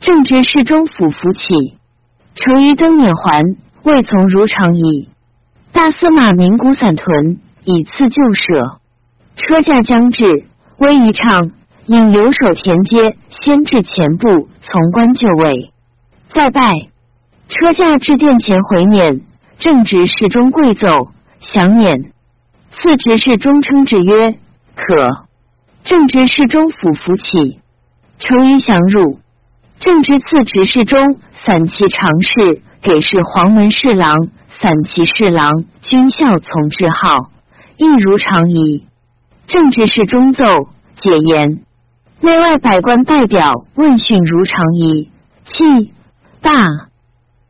正直侍中府扶起，成于登冕还，未从如常矣。大司马名古散屯以赐旧舍，车驾将至，威仪畅，引留守田阶先至前部从官就位，再拜。车驾至殿前回辇，正直侍中跪奏降辇，次执事中称之曰可。正直侍中府服起，成于降入。正直赐执事中散骑常侍给事黄门侍郎、散骑侍郎军校从之号，亦如常矣。正直侍中奏解言，内外百官代表问讯如常矣。气大。